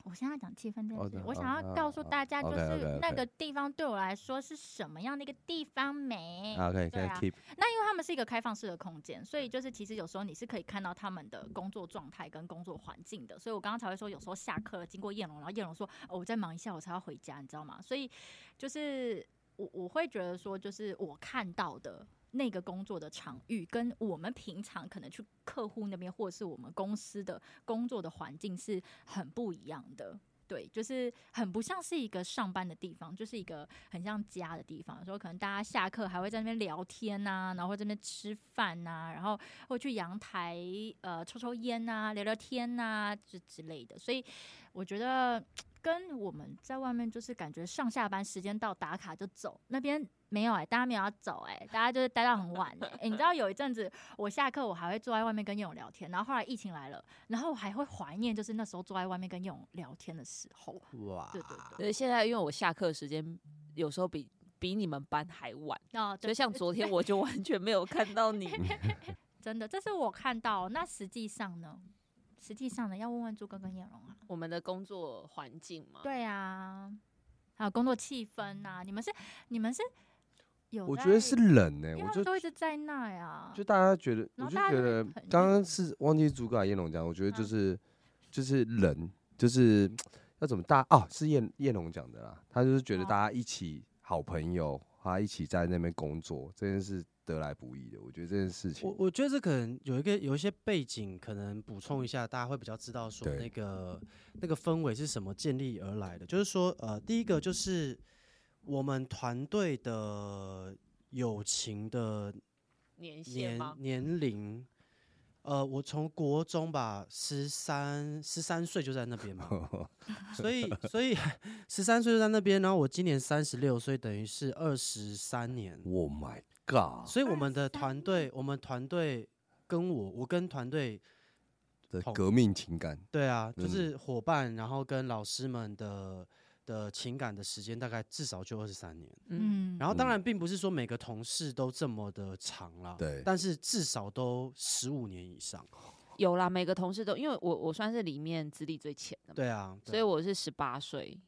我现在讲气氛这件我哦想要告诉大家，就是那个地方对我来说是什么样的一个地方美。OK，对啊那因为他们是一个开放式的空间，所以就是其实有时候你是可以看到他们的工作状态跟工作环境的。所以我刚刚才会说，有时候下课了经过燕龙，然后燕龙说：“哦，我再忙一下，我才要回家，你知道吗？”所以就是我我会觉得说，就是我看到的那个工作的场域，跟我们平常可能去客户那边或是我们公司的工作的环境是很不一样的。对，就是很不像是一个上班的地方，就是一个很像家的地方。有时候可能大家下课还会在那边聊天呐、然后在那边吃饭呐、然后会去阳台呃抽抽烟呐、聊聊天呐、之之类的。所以我觉得跟我们在外面就是感觉上下班时间到打卡就走，那边没有哎、大家没有要走哎、大家就是待到很晚哎、欸你知道有一阵子我下课我还会坐在外面跟叶勇聊天，然后后来疫情来了，然后我还会怀念就是那时候坐在外面跟叶勇聊天的时候。哇，对对对。对，现在因为我下课时间有时候比比你们班还晚，哦，就像昨天我就完全没有看到你。(laughs) 真的，这是我看到。那实际上呢？实际上呢，要问问朱哥跟叶龙啊。我们的工作环境嘛，对啊，还有工作气氛呐、你们是你们是有？我觉得是冷呢、我就都一直在那呀。就大家觉得，我就就觉得刚刚是忘记诸葛还是燕龙讲，我觉得就嗯是就是冷，就是要怎么大哦，是燕燕龙讲的啦，他就是觉得哦大家一起好朋友，他一起在那边工作，这件事得来不易的。我觉得这件事情我，我觉得这可能有一个有一些背景，可能补充一下，大家会比较知道说那个那个氛围是什么建立而来的。就是说，呃，第一个就是我们团队的友情的年限年吗？年龄，呃，我从国中吧，十三十三岁就在那边嘛，(laughs) 所以所以 (laughs) 十三岁就在那边，然后我今年三十六岁，等于是二十三年。Oh my God 所以我们的23团队，我们团队跟我，我跟团队，的革命情感，对啊，就嗯是伙伴，然后跟老师们的的情感的时间，大概至少就二十三年。嗯，嗯，然后当嗯然并不是说每个同事都这么的长了，对但是至少都十五年以上。有啦，每个同事都，因为我我算是里面资历最浅的嘛，对啊，所以我是十八岁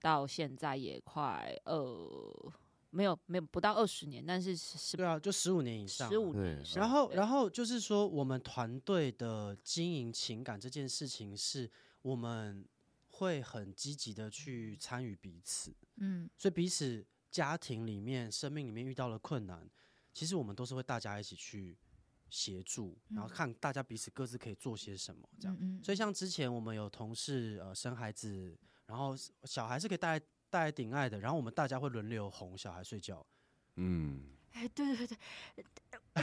到现在也快呃没有没有不到二十年，但是十对啊，就十五年以上啊。十五年以上。然后，然后就是说，我们团队的经营情感这件事情，是我们会很积极的去参与彼此，嗯。所以彼此家庭里面、生命里面遇到了困难，其实我们都是会大家一起去协助，然后嗯。看大家彼此各自可以做些什么，这样。嗯嗯，所以像之前我们有同事呃生孩子，然后小孩是可以带来带来顶爱的，然后我们大家会轮流哄小孩睡觉。嗯，哎，对对对。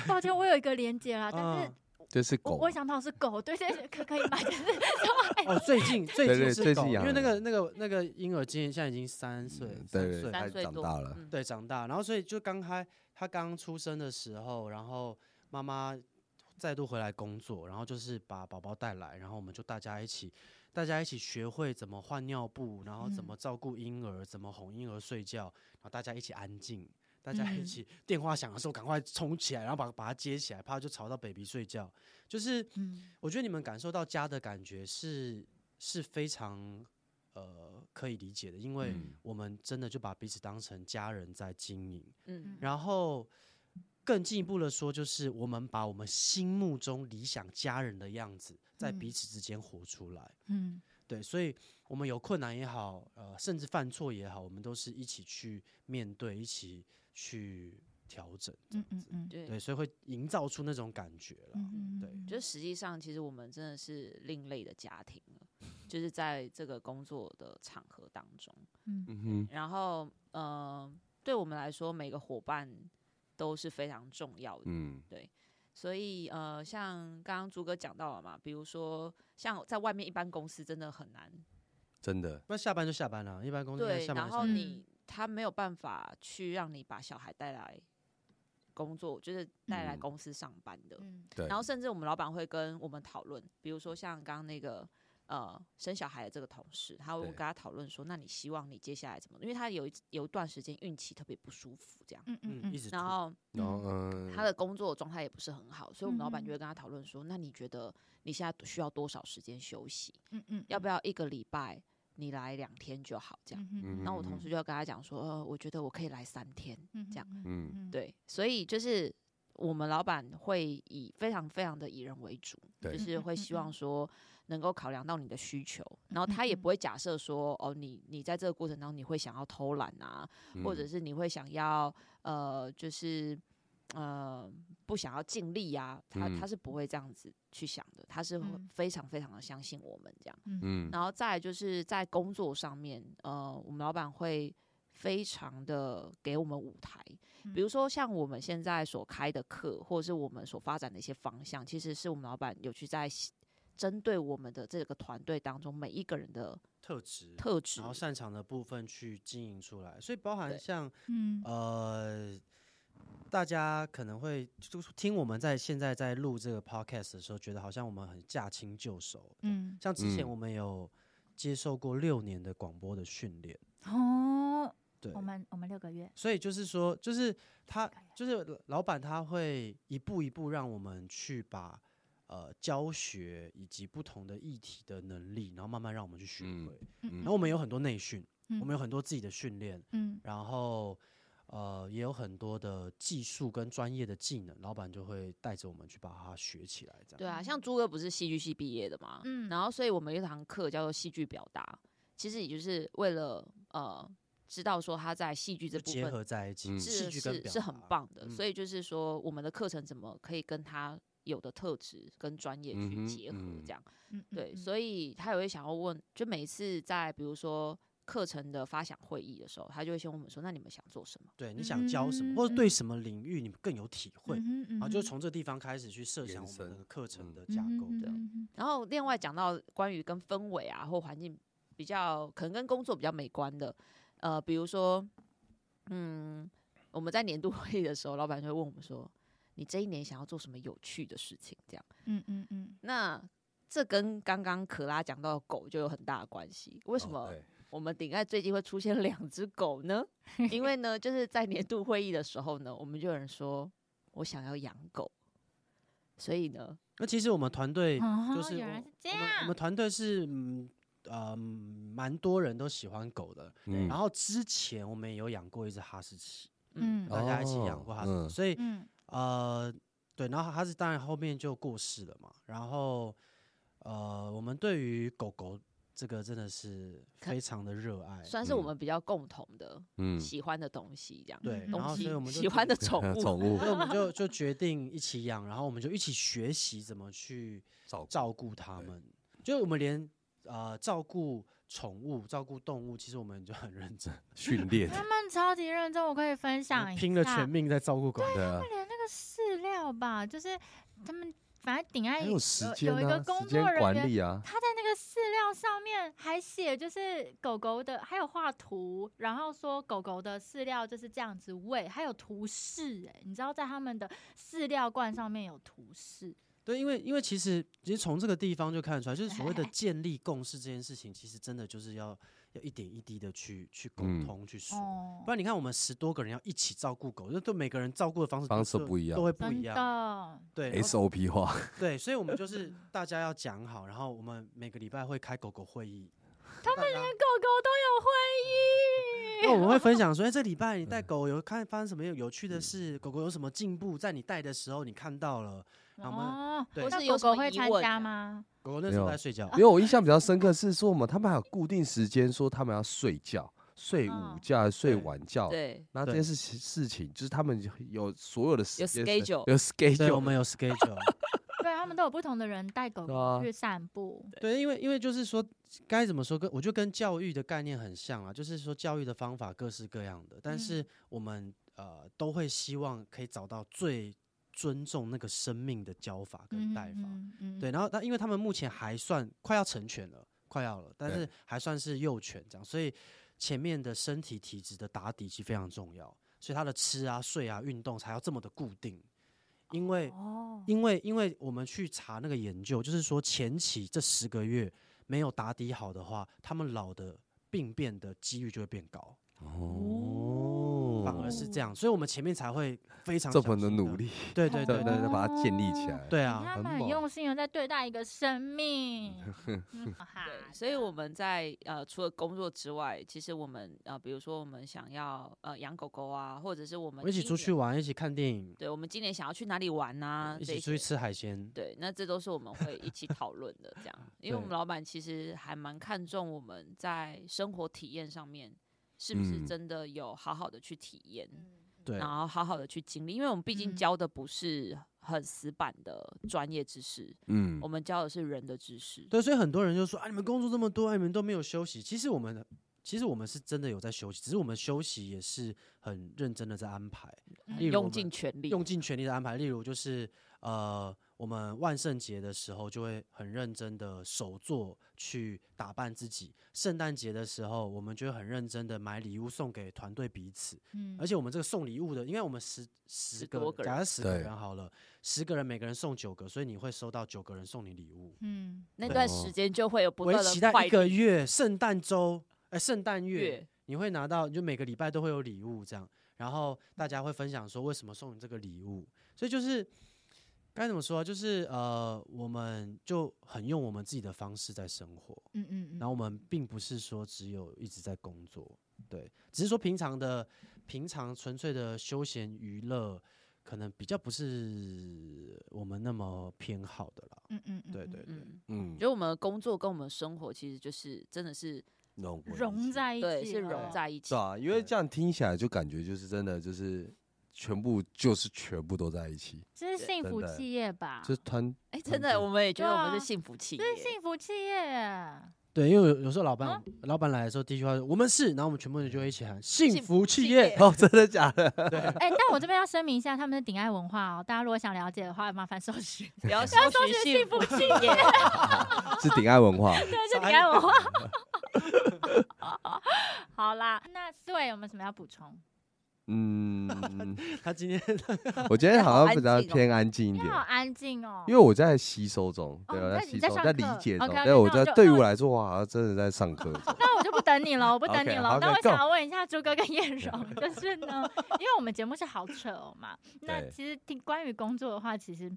抱歉，我有一个连接啦，但是嗯这是狗我我想到是狗，对对，对可可以吗？就是 (laughs) 哦，最近最对对近是狗，最近养因为那个那个那个婴儿今年现在已经三岁嗯，三对对，岁他三岁多长大了，嗯对，长大，然后所以就刚开他刚出生的时候，然后妈妈再度回来工作，然后就是把宝宝带来，然后我们就大家一起，大家一起学会怎么换尿布，然后怎嗯么照顾婴儿，怎么哄婴儿睡觉，然后大家一起安静。大家一嗯起电话响的时候，赶快冲起来，然后把把它接起来，怕就吵到 baby 睡觉。就是嗯我觉得你们感受到家的感觉是是非常呃可以理解的，因为嗯我们真的就把彼此当成家人在经营。嗯然后更进一步的说，就是我们把我们心目中理想家人的样子，在彼嗯此之间活出来。嗯对，所以我们有困难也好，呃，甚至犯错也好，我们都是一起去面对，一起去调整。嗯嗯嗯，对对，所以会营造出那种感觉了。嗯对就是实际上，其实我们真的是另类的家庭了，就是在这个工作的场合当中。嗯然后，呃，对我们来说，每个伙伴都是非常重要的。嗯对所以，呃，像刚刚朱哥讲到了嘛，比如说像在外面一般公司真的很难，真的，那下班就下班了，一般公司对，下班然就下班后你他没有办法去让你把小孩带来工作，就是带来嗯公司上班的。嗯对，然后甚至我们老板会跟我们讨论，比如说像刚刚那个呃生小孩的这个同事，他会跟他讨论说，那你希望你接下来怎么？因为他有一有一段时间孕期特别不舒服，这样，嗯嗯嗯，一直然后然后嗯，他的工作状态也不是很好，所以我们老板嗯就会跟他讨论说，那你觉得你现在需要多少时间休息？嗯嗯，要不要一个礼拜你来两天就好？这样。嗯然后我同事就要跟他讲说，呃，我觉得我可以来三天，这样嗯对，所以就是我们老板会以非常非常的以人为主，就是会希望说能够考量到你的需求，然后他也不会假设说哦，你你在这个过程当中你会想要偷懒啊，或者嗯。是你会想要呃，就是呃不想要尽力啊，他嗯。他是不会这样子去想的，他是非常非常的相信我们这样。嗯。然后再来就是在工作上面，呃，我们老板会非常的给我们舞台，比如说像我们现在所开的课，或者是我们所发展的一些方向，其实是我们老板有去在针对我们的这个团队当中每一个人的特质，特质然，后擅长的部分去经营出来，所以包含像嗯。呃，大家可能会就是听我们在现在在录这个 podcast 的时候，觉得好像我们很驾轻就熟。嗯像之前嗯我们有接受过六年的广播的训练，哦，对我，们我们六个月，所以就是说，就是他就是老板他会一步一步让我们去把呃教学以及不同的议题的能力，然后慢慢让我们去学嗯会。嗯然后我们有很多内训，嗯我们有很多自己的训练，嗯然后呃也有很多的技术跟专业的技能，老板就会带着我们去把它学起来，这样。对啊，像朱哥不是戏剧系毕业的嘛，嗯然后所以我们有一堂课叫做戏剧表达，其实也就是为了呃知道说他在戏剧这部分结合在一起，嗯是是是很棒的，嗯所以就是说我们的课程怎么可以跟他有的特质跟专业去结合，嗯这样、嗯对，所以他也会想要问，就每一次在比如说课程的发想会议的时候，他就会先问我们说，那你们想做什么？对你想教什么，嗯或者对什么领域你们更有体会，然然后就从这地方开始去设想我们的课程嗯的架构，这样。样，然后另外讲到关于跟氛围啊或环境比较可能跟工作比较美观的，呃，比如说，嗯，我们在年度 (laughs) 会议的时候，老板就会问我们说，你这一年想要做什么有趣的事情？这样。嗯嗯嗯，那这跟刚刚可拉讲到的狗就有很大的关系。为什么我们顶爱最近会出现两只狗呢？因为呢，就是在年度会议的时候呢，我们就有人说我想要养狗，所以呢，那其实我们团队哦就是我原来是这我们我们团队是嗯呃蛮多人都喜欢狗的，嗯。然后之前我们也有养过一只哈士奇，嗯。大家一起养过哈士奇，所以嗯呃对，然后哈士当然后面就过世了嘛，然后呃我们对于狗狗这个真的是非常的热爱，算是我嗯。们比较共同的嗯，喜欢的东西，这样对，嗯然后所以我们就喜欢的宠物，(laughs) 宠物。(laughs) 所以我们就就决定一起养，然后我们就一起学习怎么去照照顾它们。就我们连呃照顾宠物、照顾动物，其实我们就很认真，(laughs) 训练，他们超级认真，我可以分享一下，拼了全命在照顾狗。对啊，连那个饲料吧，就是他们反正顶爱有时有间啊，有一个工作人员，管理啊，他在那个饲料料上面还写就是狗狗的，还有画图，然后说狗狗的饲料就是这样子喂，还有图示哎、你知道在他们的饲料罐上面有图示，对，因为因为其实其实从这个地方就看得出来，就是所谓的建立共识这件事情，其实真的就是要要一点一滴的去去沟嗯通、去说。哦不，然你看，我们十多个人要一起照顾狗，那对每个人照顾的方式方式不一样都会不一样。的，对 SOP 化，(laughs) 对，所以我们就是大家要讲好，然后我们每个礼拜会开狗狗会议。他们连狗狗都有会议，那我们会分享说，(laughs) 哎、这礼拜你带狗有看发生什么有有趣的事？狗狗有什么进步？在你带的时候你看到了，那我们哦，对那或是有狗狗会参加吗？狗狗那时候在睡觉因。为我印象比较深刻是说，我们他们还有固定时间说他们要睡觉，睡午嗯觉、还是睡晚觉。对，那这件事情事情就是他们有所有的时有 schedule 有 schedule，我们有 schedule。(laughs) 对，他们都有不同的人带狗狗去散步。对，因为因为就是说，该怎么说，跟我觉得跟教育的概念很像啊，就是说教育的方法各式各样的，但是嗯我们呃都会希望可以找到最尊重那个生命的教法跟带法。嗯嗯对，然后那因为他们目前还算快要成全了，快要了，但是还算是幼犬这样，所以前面的身体体质的打底其实非常重要，所以他的吃啊、睡啊、运动才要这么的固定，因为。哦，因为因为我们去查那个研究，就是说前期这十个月没有打底好的话，他们老的病变的几率就会变高，哦反而是这样，所以我们前面才会非常这么的努力，对对对。对对对，把它建立起来。对啊，他们很用心的在对待一个生命。(laughs) 对，所以我们在呃除了工作之外，其实我们呃比如说我们想要呃养狗狗啊，或者是我们一起，出去玩，一起看电影，对我们今年想要去哪里玩呐、一起出去吃海鲜，对，那这都是我们会一起讨论的，这样，因为我们老板其实还蛮看重我们在生活体验上面是不是嗯真的有好好的去体验，对然后好好的去经历，因为我们毕竟嗯教的不是很死板的专业知识，嗯我，们教的是人的知识。对，所以很多人就说啊，你们工作这么多，啊、你们都没有休息。其实我们其实我们是真的有在休息，只是我们休息也是很认真的在安排。例如用尽全力，用尽全力的安排。例如就是呃，我们万圣节的时候就会很认真的手做去打扮自己；圣诞节的时候，我们就会很认真的买礼物送给团队彼此。嗯而且我们这个送礼物的，因为我们十十个多个假设十个人好了，十个人每个人送九个，所以你会收到九个人送你礼物。嗯，那段哦时间就会有不断的期待一个月，圣诞周，哎、圣诞月月，你会拿到，就每个礼拜都会有礼物这样，然后大家会分享说为什么送你这个礼物，所以就是该怎么说啊，就是呃，我们就很用我们自己的方式在生活，嗯嗯嗯，然后我们并不是说只有一直在工作，对，只是说平常的平常纯粹的休闲娱乐，可能比较不是我们那么偏好的啦，嗯嗯嗯，对对对。嗯，嗯。觉，得我们的工作跟我们的生活其实就是真的是融融在一起，对是融在一起。对。啊，因为这样听起来就感觉就是真的就是全部就是全部都在一起，这是幸福企业吧？这是团哎，真的，我们也觉得我们是幸福企业这。是幸福企业。对，因为有有时候老板、啊老板来的时候，第一句话是我们是，然后我们全部人就会一起喊幸幸福福企企业业。(laughs) 哦，真的假的？哎，但我这边要声明一下，他们是顶爱文化哦，大家如果想了解的话，麻烦搜寻。不要搜搜寻寻幸福幸福企业。(laughs) 是顶爱文化，(laughs) 对，是顶爱文化。好啦，那思伟有没有什么要补充？嗯，(laughs) 他今天 (laughs) 我今天好像比较偏安静一点。你好，安静哦，因为我在吸收中，对，我在吸收，在理解中对，我在对于我来说，我好像真的在上课中。(laughs) 那我就不等你了，我不等你了。那我想要问一下朱哥跟燕荣，就是呢，因为我们节目是好扯哦嘛，那其实听关于工作的话，其实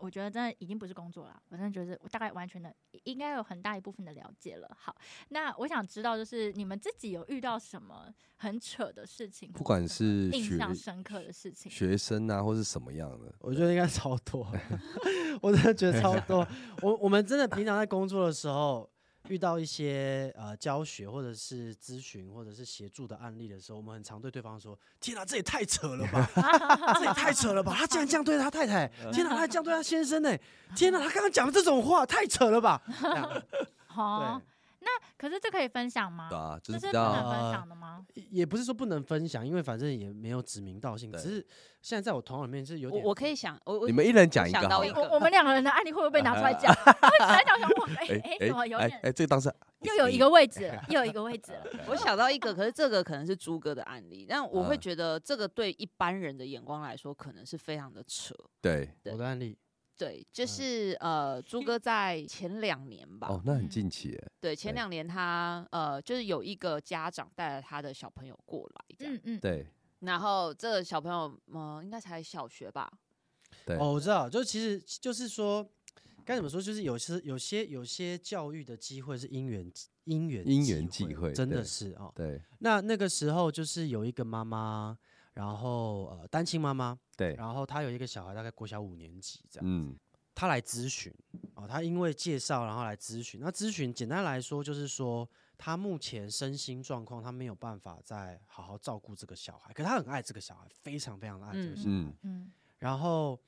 我觉得真的已经不是工作了，我真的觉得我大概完全的应该有很大一部分的了解了。好，那我想知道，就是你们自己有遇到什么很扯的事情，不管是印象深刻的事情，学生啊，或是什么样的，我觉得应该超多，(laughs) 我真的觉得超 (laughs) 多。我我们真的平常在工作的时候，遇到一些呃教学或者是咨询或者是协助的案例的时候，我们很常对对方说：“天哪，这也太扯了吧！(laughs) 这也太扯了吧！他竟然这样对他太太，天哪，他这样对他先生呢！(laughs) 天哪，他刚刚讲的这种话太扯了吧！(laughs) ”这样好，对，那可是这可以分享吗？对啊，就这是不是比较能分呃享的吗？也也不是说不能分享，因为反正也没有指名道姓，对只是现在在我头脑里面是有点我我可以想，我我你们一人讲一想个好。到一个我我们两个人的案例会不会被拿出来讲？来讲讲，哇，哎哎，怎么有点哎哎，这个当时 (laughs) 又有一个位置了，又有一个位置了。(laughs) 我想到一个，可是这个可能是朱哥的案例，但我会嗯觉得这个对一般人的眼光来说，可能是非常的扯。对对我的案例，对，就是呃，朱哥在前两年吧，哦，那很嗯。近期耶，对，前对两年他呃，就是有一个家长带了他的小朋友过来，这样，嗯嗯，对。然后这个小朋友呃，应该才小学吧，对哦，我知道，就其实就是说，该怎么说，就是有些有些有些教育的机会是因缘因缘因缘际会真的是哦。对。那那个时候就是有一个妈妈，然后呃单亲妈妈，对，然后她有一个小孩，大概国小五年级这样。嗯他来咨询哦，他因为介绍然后来咨询。那咨询简单来说就是说，他目前身心状况他没有办法再好好照顾这个小孩，可他很爱这个小孩，非常非常的爱这个小孩。嗯嗯然后，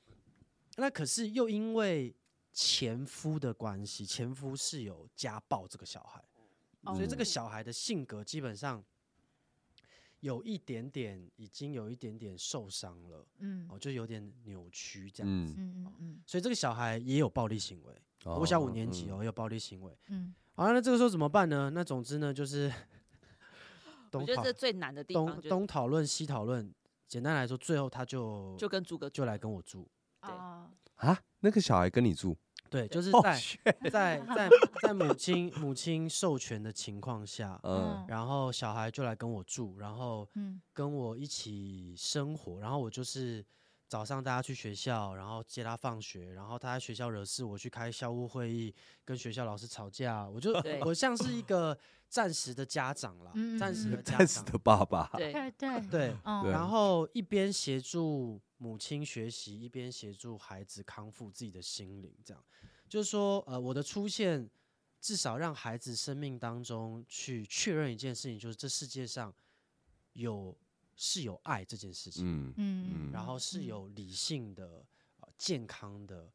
那可是又因为前夫的关系，前夫是有家暴这个小孩，哦所以这个嗯小孩的性格基本上有一点点，已经有一点点受伤了，嗯哦，就有点扭曲这样子。嗯，嗯嗯嗯所以这个小孩也有暴力行为，我小五年级嗯哦，也有暴力行为。嗯好，那这个时候怎么办呢？那总之呢，就是 (laughs) 我东讨觉得这最难的地方东就东讨论西讨论，简单来说，最后他就就跟朱哥就来跟我住。对哦啊，那个小孩跟你住，对，就是哦在在在 (laughs) 在母亲母亲授权的情况下，嗯。然后小孩就来跟我住，然后嗯。跟我一起生活，然后我就是早上大家去学校，然后接他放学，然后他在学校惹事，我去开校务会议，跟学校老师吵架，我就对我像是一个暂时的家长啦，嗯暂时的家长，暂时的爸爸，对对 (laughs) 对对，嗯。对然后一边协助母亲学习，一边协助孩子康复自己的心灵，这样。就是说，呃，我的出现至少让孩子生命当中去确认一件事情，就是这世界上有是有爱这件事情，嗯嗯。然后是嗯。有理性的、呃、健康的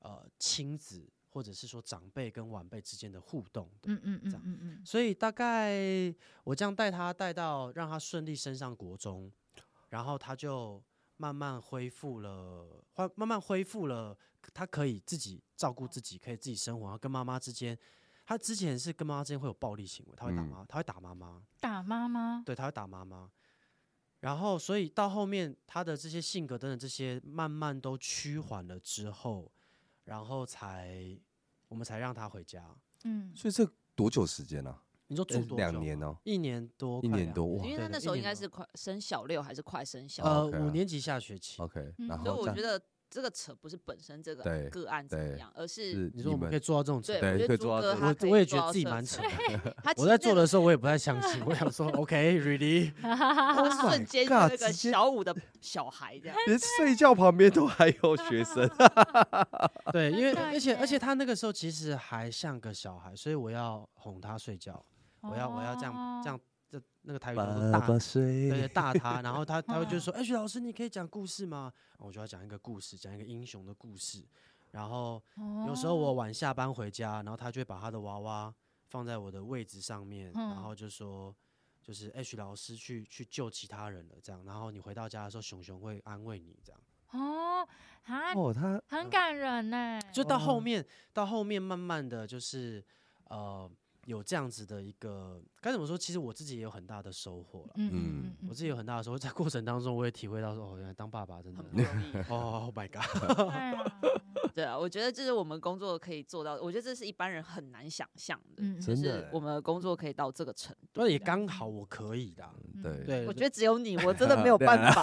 呃亲子或者是说长辈跟晚辈之间的互动的。嗯嗯嗯这样嗯嗯。所以大概我这样带他带到让他顺利升上国中，然后他就慢慢恢复了，慢慢慢恢复了，他可以自己照顾自己，可以自己生活，然后跟妈妈之间，他之前是跟妈妈之间会有暴力行为，他会打嗯。妈，他会打妈妈，打妈妈，对，他会打妈妈。然后，所以到后面他的这些性格等等这些慢慢都趋缓了之后，然后才我们才让他回家。嗯所以这多久时间啊？你说住多？两年哦，一年多，一年多哇因为他那时候应该是快升小六还是快升小呃，五年级下学期。OK，嗯所以然后我觉得这个扯不是本身这个对个案怎么对样，而是是你说我们们可以做到这种程对，度，对我觉得朱可以做到这我哥他可以我也觉得到自己蛮扯度。他我在做的时候，我也不太相信，我想说，(laughs) OK，really？，Oh (laughs) 瞬间就 God，那个直接小五的小孩这样。连睡觉旁边都还有学生，(laughs) 对，因为对而且而且耶他那个时候其实还像个小孩，所以我要哄他睡觉，我要我要这样这样，这那个台语叫做大，对睡，大他，然后他他会就说，(laughs) 哎，徐老师，你可以讲故事吗？我就要讲一个故事，讲一个英雄的故事，然后有时候我晚下班回家，然后他就会把他的娃娃放在我的位置上面，然嗯。后就说，就是哎，徐老师去去救其他人了，这样，然后你回到家的时候，熊熊会安慰你，这样。哦啊，哦，他很感人呢，就到后哦面，到后面慢慢的就是呃有这样子的一个该怎么说？其实我自己也有很大的收获了。嗯嗯嗯嗯，我自己有很大的收获，在过程当中我也体会到说，哦，原来当爸爸真的 (laughs) 哦，Oh my god，(laughs) 对啊，对啊，我觉得这是我们工作可以做到，我觉得这是一般人很难想象的，嗯就是真的我们的工作可以到这个程度。那也刚好我可以的啊，对对，我觉得只有你，我真的没有对啊办法。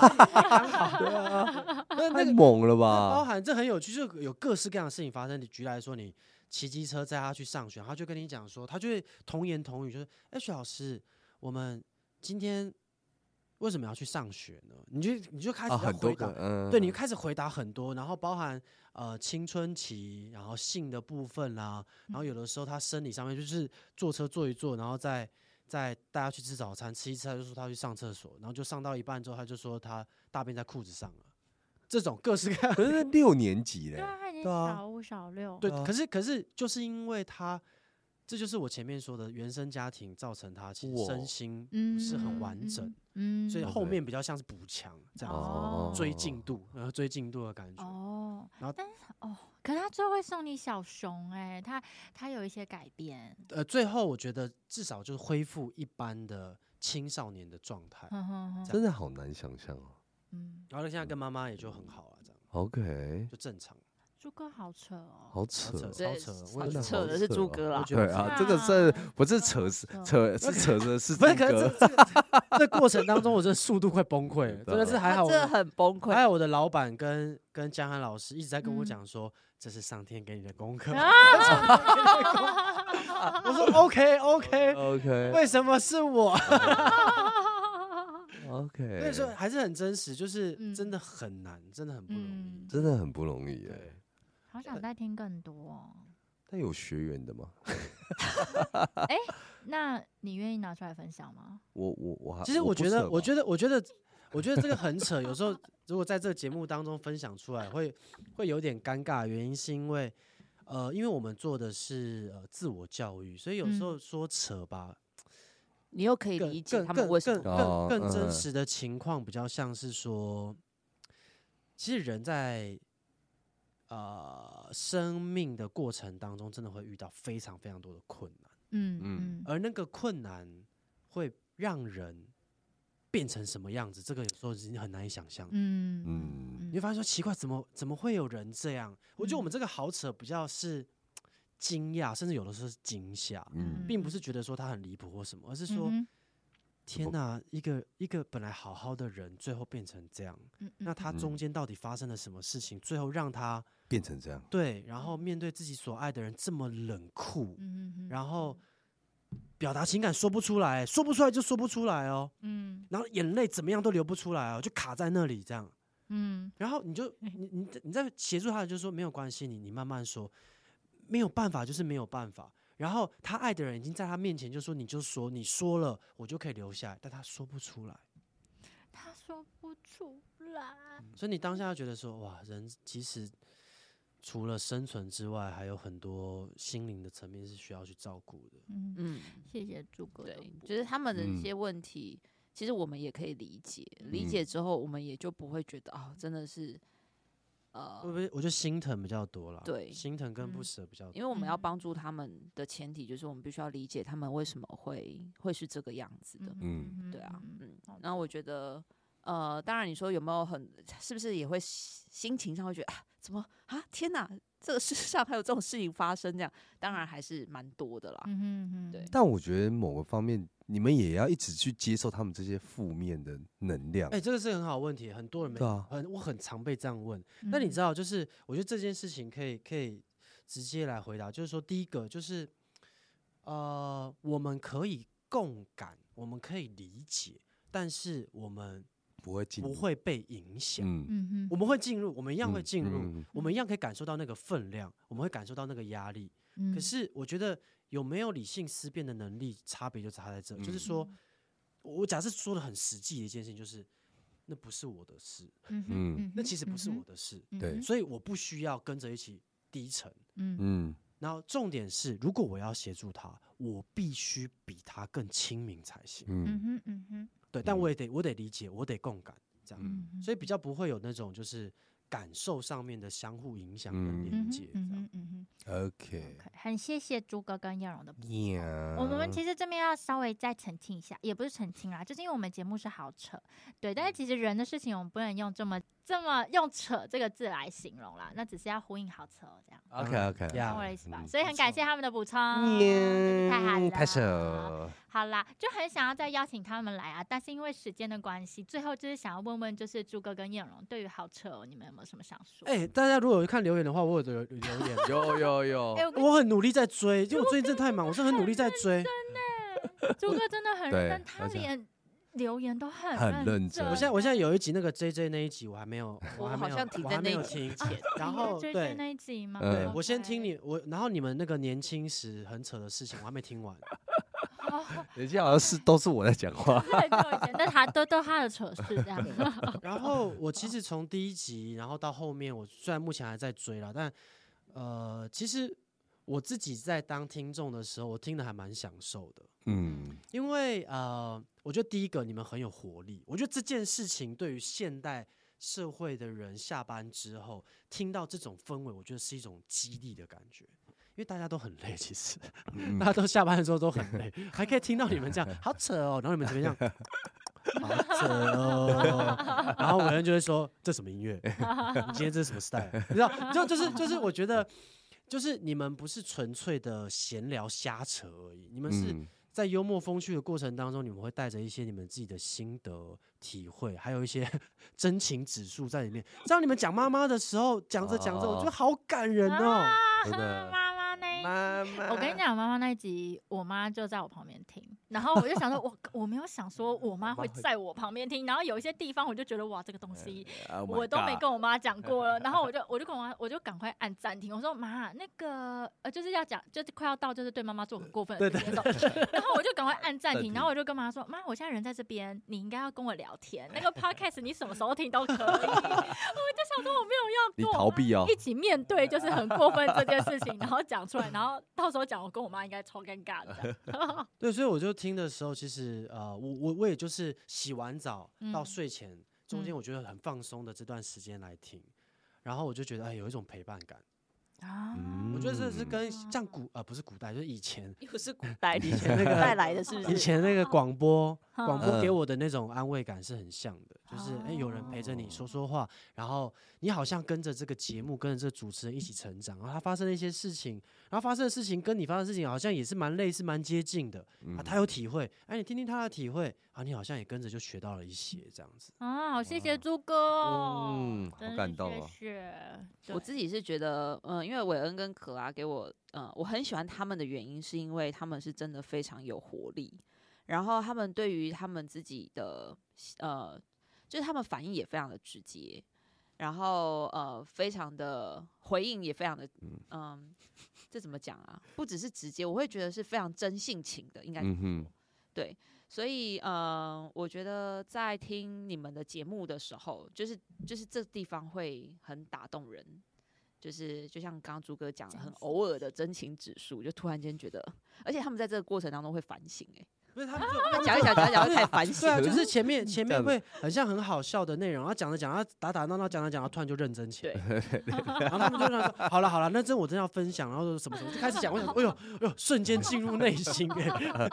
(laughs) 那那个太猛了吧包？含这很有趣，就有各式各样的事情发生。你举例来说，你骑机车载他去上学，他就跟你讲说，他就会童言童语，就是：“哎，徐老师，我们今天为什么要去上学呢？”你就你就开始回答很多个，，嗯，对，你就开始回答很多，然后包含呃青春期，然后性的部分啦，然后有的时候他生理上面就是坐车坐一坐，然后再再带他去吃早餐，吃一次他就说他去上厕所，然后就上到一半之后他就说他大便在裤子上了，这种各式各样可是六年级嘞小五小六，对，啊可是可是就是因为他这就是我前面说的原生家庭造成他其实身心是很完整，，嗯，所以后面比较像是补强这样子，哦追进度，然后追进度的感觉。哦，然后但是哦，可是他最后会送你小熊哎、他他有一些改变，呃，最后我觉得至少就是恢复一般的青少年的状态。真的好难想象哦。嗯，然后他现在跟妈妈也就很好啊，这样 OK，就正常。朱哥好扯哦，好扯哦，好扯的是朱哥啦对啊，是这个啊是不是扯是好扯是扯的是不是，朱可是哥这这个这过程当中，我真的速度快崩溃 (laughs) 了，真的是还好我的，他真的很崩溃。还有我的老板跟跟江涵老师一直在跟我嗯讲说，这是上天给你的功课。啊 (laughs) (laughs) 我说 OK OK，OK 为什么是我？OK，所以说还是很真实，就是嗯真的很难，真的很不容易嗯。真的很不容易耶。对，好想再听更多、哦。但有学员的吗？(laughs) 哎那你愿意拿出来分享吗？我我我还其实我觉得，我得觉得，我觉得，我觉得这个很扯。有时候如果在这个节目当中分享出来，会会有点尴尬。原因是因为，呃，因为我们做的是呃自我教育，所以有时嗯候说扯吧，你又可以理解他们为什更么哦更更真嗯实的情况，比较像是说，其实人在呃生命的过程当中，真的会遇到非常非常多的困难，嗯嗯。嗯。而那个困难会让人变成什么样子，这个有时候已经很难以想象。嗯嗯。你会发现说奇怪，怎么怎么会有人这样？我觉得我们嗯这个好扯，比较是惊讶，甚至有的时候是惊吓，嗯。并不是觉得说他很离谱或什么，而是说。天哪，一个一个本来好好的人，最后变成这样，嗯那他嗯中间到底发生了什么事情？最后让他变成这样，对，然后面对自己所爱的人这么冷酷，嗯嗯然后表达情感说不出来，说不出来就说不出来哦，嗯然后眼泪怎么样都流不出来哦，就卡在那里这样。嗯然后你就你你你在协助他，就说没有关系，你你慢慢说，没有办法就是没有办法。然后他爱的人已经在他面前就说你就说你说了我就可以留下来，但他说不出来。他说不出来。所以你当下要觉得说，哇，人其实除了生存之外，还有很多心灵的层面是需要去照顾的。嗯，嗯，谢谢朱哥对，就是他们的嗯一些问题，其实我们也可以理解，理解之后，我们也就不会觉得哦，真的是，呃会不，会？我觉得心疼比较多啦，对心疼跟不嗯舍比较多。因为我们要嗯帮助他们的前提就是我们必须要理解他们为什么会会是这个样子的，嗯对啊，嗯嗯好，然后我觉得，呃，当然你说有没有很，是不是也会心心情上会觉得啊，怎么啊，天哪，这个世上还有这种事情发生，这样，当然还是蛮多的啦，嗯嗯嗯对但我觉得某个方面，你们也要一直去接受他们这些负面的能量哎、。这个是很好的问题，很多人没对啊很我很常被这样问。那你知道，就是我觉得这件事情可以可以直接来回答，就是说，第一个就是，呃，我们可以共感，我们可以理解，但是我们不会进，不会被影响。嗯，嗯哼，我们会进入，我们一样会嗯进入，嗯嗯我们一样可以感受到那个分量，我们会感受到那个压力。嗯可是我觉得有没有理性思辨的能力，差别就差在这，就是嗯。说，我假设说的很实际的一件事情，就是那不是我的事，嗯那其实不是我的事，对。嗯所以我不需要跟着一起低沉。嗯。嗯。然后重点是，如果我要协助他，我必须比他更亲民才行。嗯。嗯哼嗯哼。对，但我也得我得理解，我得共感，这样，嗯，所以比较不会有那种就是感受上面的相互影响跟嗯。连接。嗯嗯嗯哼，OK，，OK，很谢谢朱哥跟燕荣的补充。呀我们其实这边要稍微再澄清一下，也不是澄清啦，就是因为我们节目是好扯，对，但是其实人的事情我们不能用这么这么用扯这个字来形容啦，那只是要呼应好扯哦，这样，OK OK，呀懂我的意思吧？嗯所以很感谢他们的补充，真是太好了，拍手，好啦，就很想要再邀请他们来啊，但是因为时间的关系，最后就是想要问问，就是朱哥跟燕荣对于好扯哦，你们有没有什么想说？哎、大家如果有看留言的话，我有留留言，(laughs) 有有有哎、我很努力在追，因为我最近真的太忙，我是很努力在追。真的朱哥真的很认真，他连留言都很很认认真。我现在我现在有一集那个 J J 那一集 (laughs) 我还没有，我还没有好像停我还没有在那一集。(laughs) 然后追对。那一集吗？嗯。对，我先听你我，然后你们那个年轻时很扯的事情我还没听完。哦，(laughs) 人家好像是都是我在讲话，太久以前，但他都都他的扯事这样。然后我其实从第一集，然后到后面，我虽然目前还在追啦，但呃，其实我自己在当听众的时候，我听的还蛮享受的，嗯，因为呃，我觉得第一个你们很有活力，我觉得这件事情对于现代社会的人下班之后听到这种氛围，我觉得是一种激励的感觉。因为大家都很累，其实、嗯 (laughs) 大家都下班的时候都很累，还可以听到你们这样，好扯哦，然后你们这边这样，(laughs) 好扯哦，然后伟恩就会说这什么音乐？你今天这是什么 style？你知道，就就是就是我觉得，就是你们不是纯粹的闲聊瞎扯而已，你们是嗯在幽默风趣的过程当中，你们会带着一些你们自己的心得体会，还有一些 (laughs) 真情指数在里面。让你们讲妈妈的时候，讲着讲着，我觉得好感人哦。真的妈妈。我跟你讲，妈妈那一集，我妈就在我旁边听，然后我就想说，(laughs) 我我没有想说我妈会在我旁边听，然后有一些地方我就觉得哇，这个东西 (laughs) Oh 我都没跟我妈讲过了，然后我就我就跟我妈，我就赶快按暂停，我说妈，那个呃就是要讲，就是快要到就是对妈妈做很过分的事情的时候，(laughs) 然后我就赶快按暂停，然后我就跟妈说，妈，我现在人在这边，你应该要跟我聊天，那个 podcast 你什么时候听都可以，我就想说我没有要你跟我妈逃避哦。一起面对就是很过分这件事情，然后讲出来，然后到时候讲我跟我妈应该超尴尬的。(laughs) 对，所以我就听的时候，其实呃，我我我也就是洗完澡到嗯睡前中间，嗯我觉得很放松的这段时间来听，然后我就觉得哎，有一种陪伴感。啊。我觉得这是跟嗯像古呃不是古代，就是以前又是古代。(laughs) 以前那个带来的，是不以？前那个广播广播给嗯我的那种安慰感是很像的，就是哎、有人陪着你说说话，然后你好像跟着这个节目，跟着这个主持人一起成长，然后他发生了一些事情，然后发生的事情跟你发生的事情好像也是蛮类似、蛮接近的啊，他有体会，哎，你听听他的体会啊，你好像也跟着就学到了一些这样子。啊，好谢谢朱哥。哦，嗯好感动哦。谢。我自己是觉得，嗯、因为韦恩跟可拉给我，嗯、我很喜欢他们的原因，是因为他们是真的非常有活力，然后他们对于他们自己的，呃，就是他们反应也非常的直接，然后呃，非常的回应也非常的，嗯、这怎么讲啊？不只是直接，我会觉得是非常真性情的，应该。嗯，对，所以呃，我觉得在听你们的节目的时候，就是就是这地方会很打动人，就是就像刚刚朱哥讲的，很偶尔的真情指数，就突然间觉得，而且他们在这个过程当中会反省、欸，不是他们就他讲一讲讲一讲会开始反省对啊，就是前面前面会很像很好笑的内容，然后讲着讲着打打闹闹讲着讲着突然就认真起来，对，(laughs) 然后他们就想说好了好了，那真我真要分享，然后说什么什么就开始讲，我想哎呦哎呦瞬间进入内心 (laughs) 哎，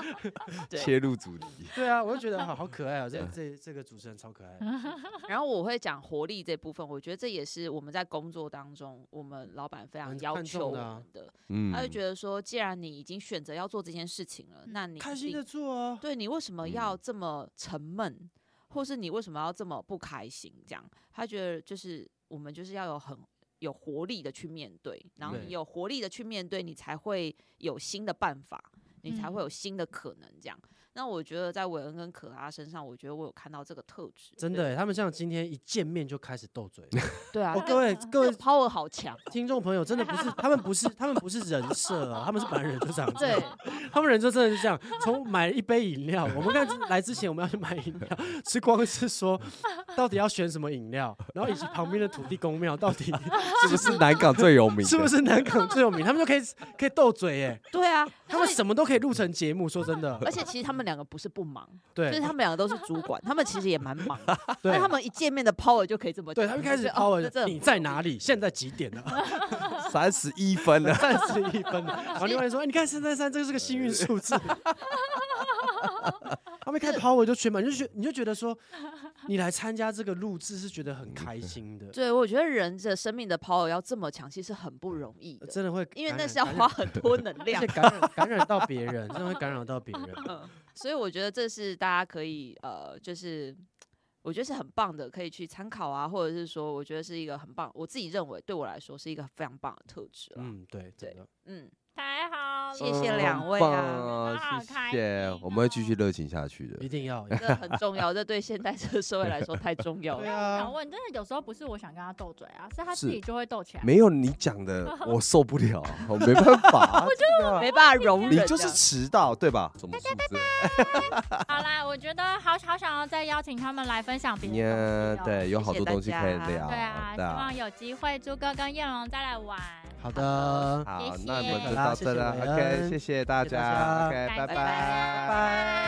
对。切入主题，对啊，我就觉得好好可爱啊，这这这个主持人超可爱，(laughs) 然后我会讲活力这部分，我觉得这也是我们在工作当中，我们老板非常很看要求我的啊们的，嗯。他就觉得说，既然你已经选择要做这件事情了，那你一定开心的做哦，对你为什么要嗯这么沉闷，或是你为什么要这么不开心？这样，他觉得就是我们就是要有很有活力的去面对，然后你有活力的去面对，你才会有新的办法，你才会有新的可能。这样，那我觉得在韦恩跟可拉身上，我觉得我有看到这个特质。真的耶，他们像今天一见面就开始斗嘴，(laughs) 对啊哦，，各位 (laughs) 各位这个 power 好强。(laughs) 听众朋友，真的不是他们不是他们不是人设啊，他们是本来人就这样子。对，他们人就真的是这样，从买一杯饮料，我们刚来之前我们要去买饮料，吃光是说到底要选什么饮料，然后以及旁边的土地公庙到底是不是南港最有名？是不是南港最有名，他们就可以可以斗嘴耶，对啊，他们什么都可以录成节目，说真的，而且其实他们两个不是不忙，对就是他们两个都是主管，他们其实也蛮忙的，(laughs) 对但他们一见面的 power 就可以这么强，对他们开始 power，你在哪里？现在几点了？(laughs) 三十一分了，(laughs) 三十一分了。然后另外人说，哎你看三三三，这个是个幸运数字。(laughs) 他们一开始 power 就全满，你就觉你就觉得说，(laughs) 你来参加这个录制是觉得很开心的，对，我觉得人的生命的 power 要这么强，其实很不容易的，真的会，因为那是要花，很多能量而且。感染感染到别人，真的会感染到别人。(laughs) 嗯，所以我觉得这是大家可以呃，就是我觉得是很棒的，可以去参考啊，或者是说，我觉得是一个很棒，我自己认为对我来说是一个非常棒的特质了。嗯，对，真的。嗯，太好谢谢两位棒啊谢谢，我们会继续热情下去的一。定要。(laughs) 这很重要，这对现代这个社会来说太重要了。(laughs) 对啊想，问，真的有时候不是我想跟他斗嘴啊，是他自己就会斗起来。没有你讲的，(laughs) 我受不了，我没办法。我觉得没办法容忍，你就是迟到，对吧？什么数字？好啦，我觉得好好想要再邀请他们来分享别的。对，有好多东西可以聊。对啊，希望有机会朱哥跟燕龙再来玩。好的，好谢，那我们谢就到这了。OK，谢谢大家。OK，拜拜拜。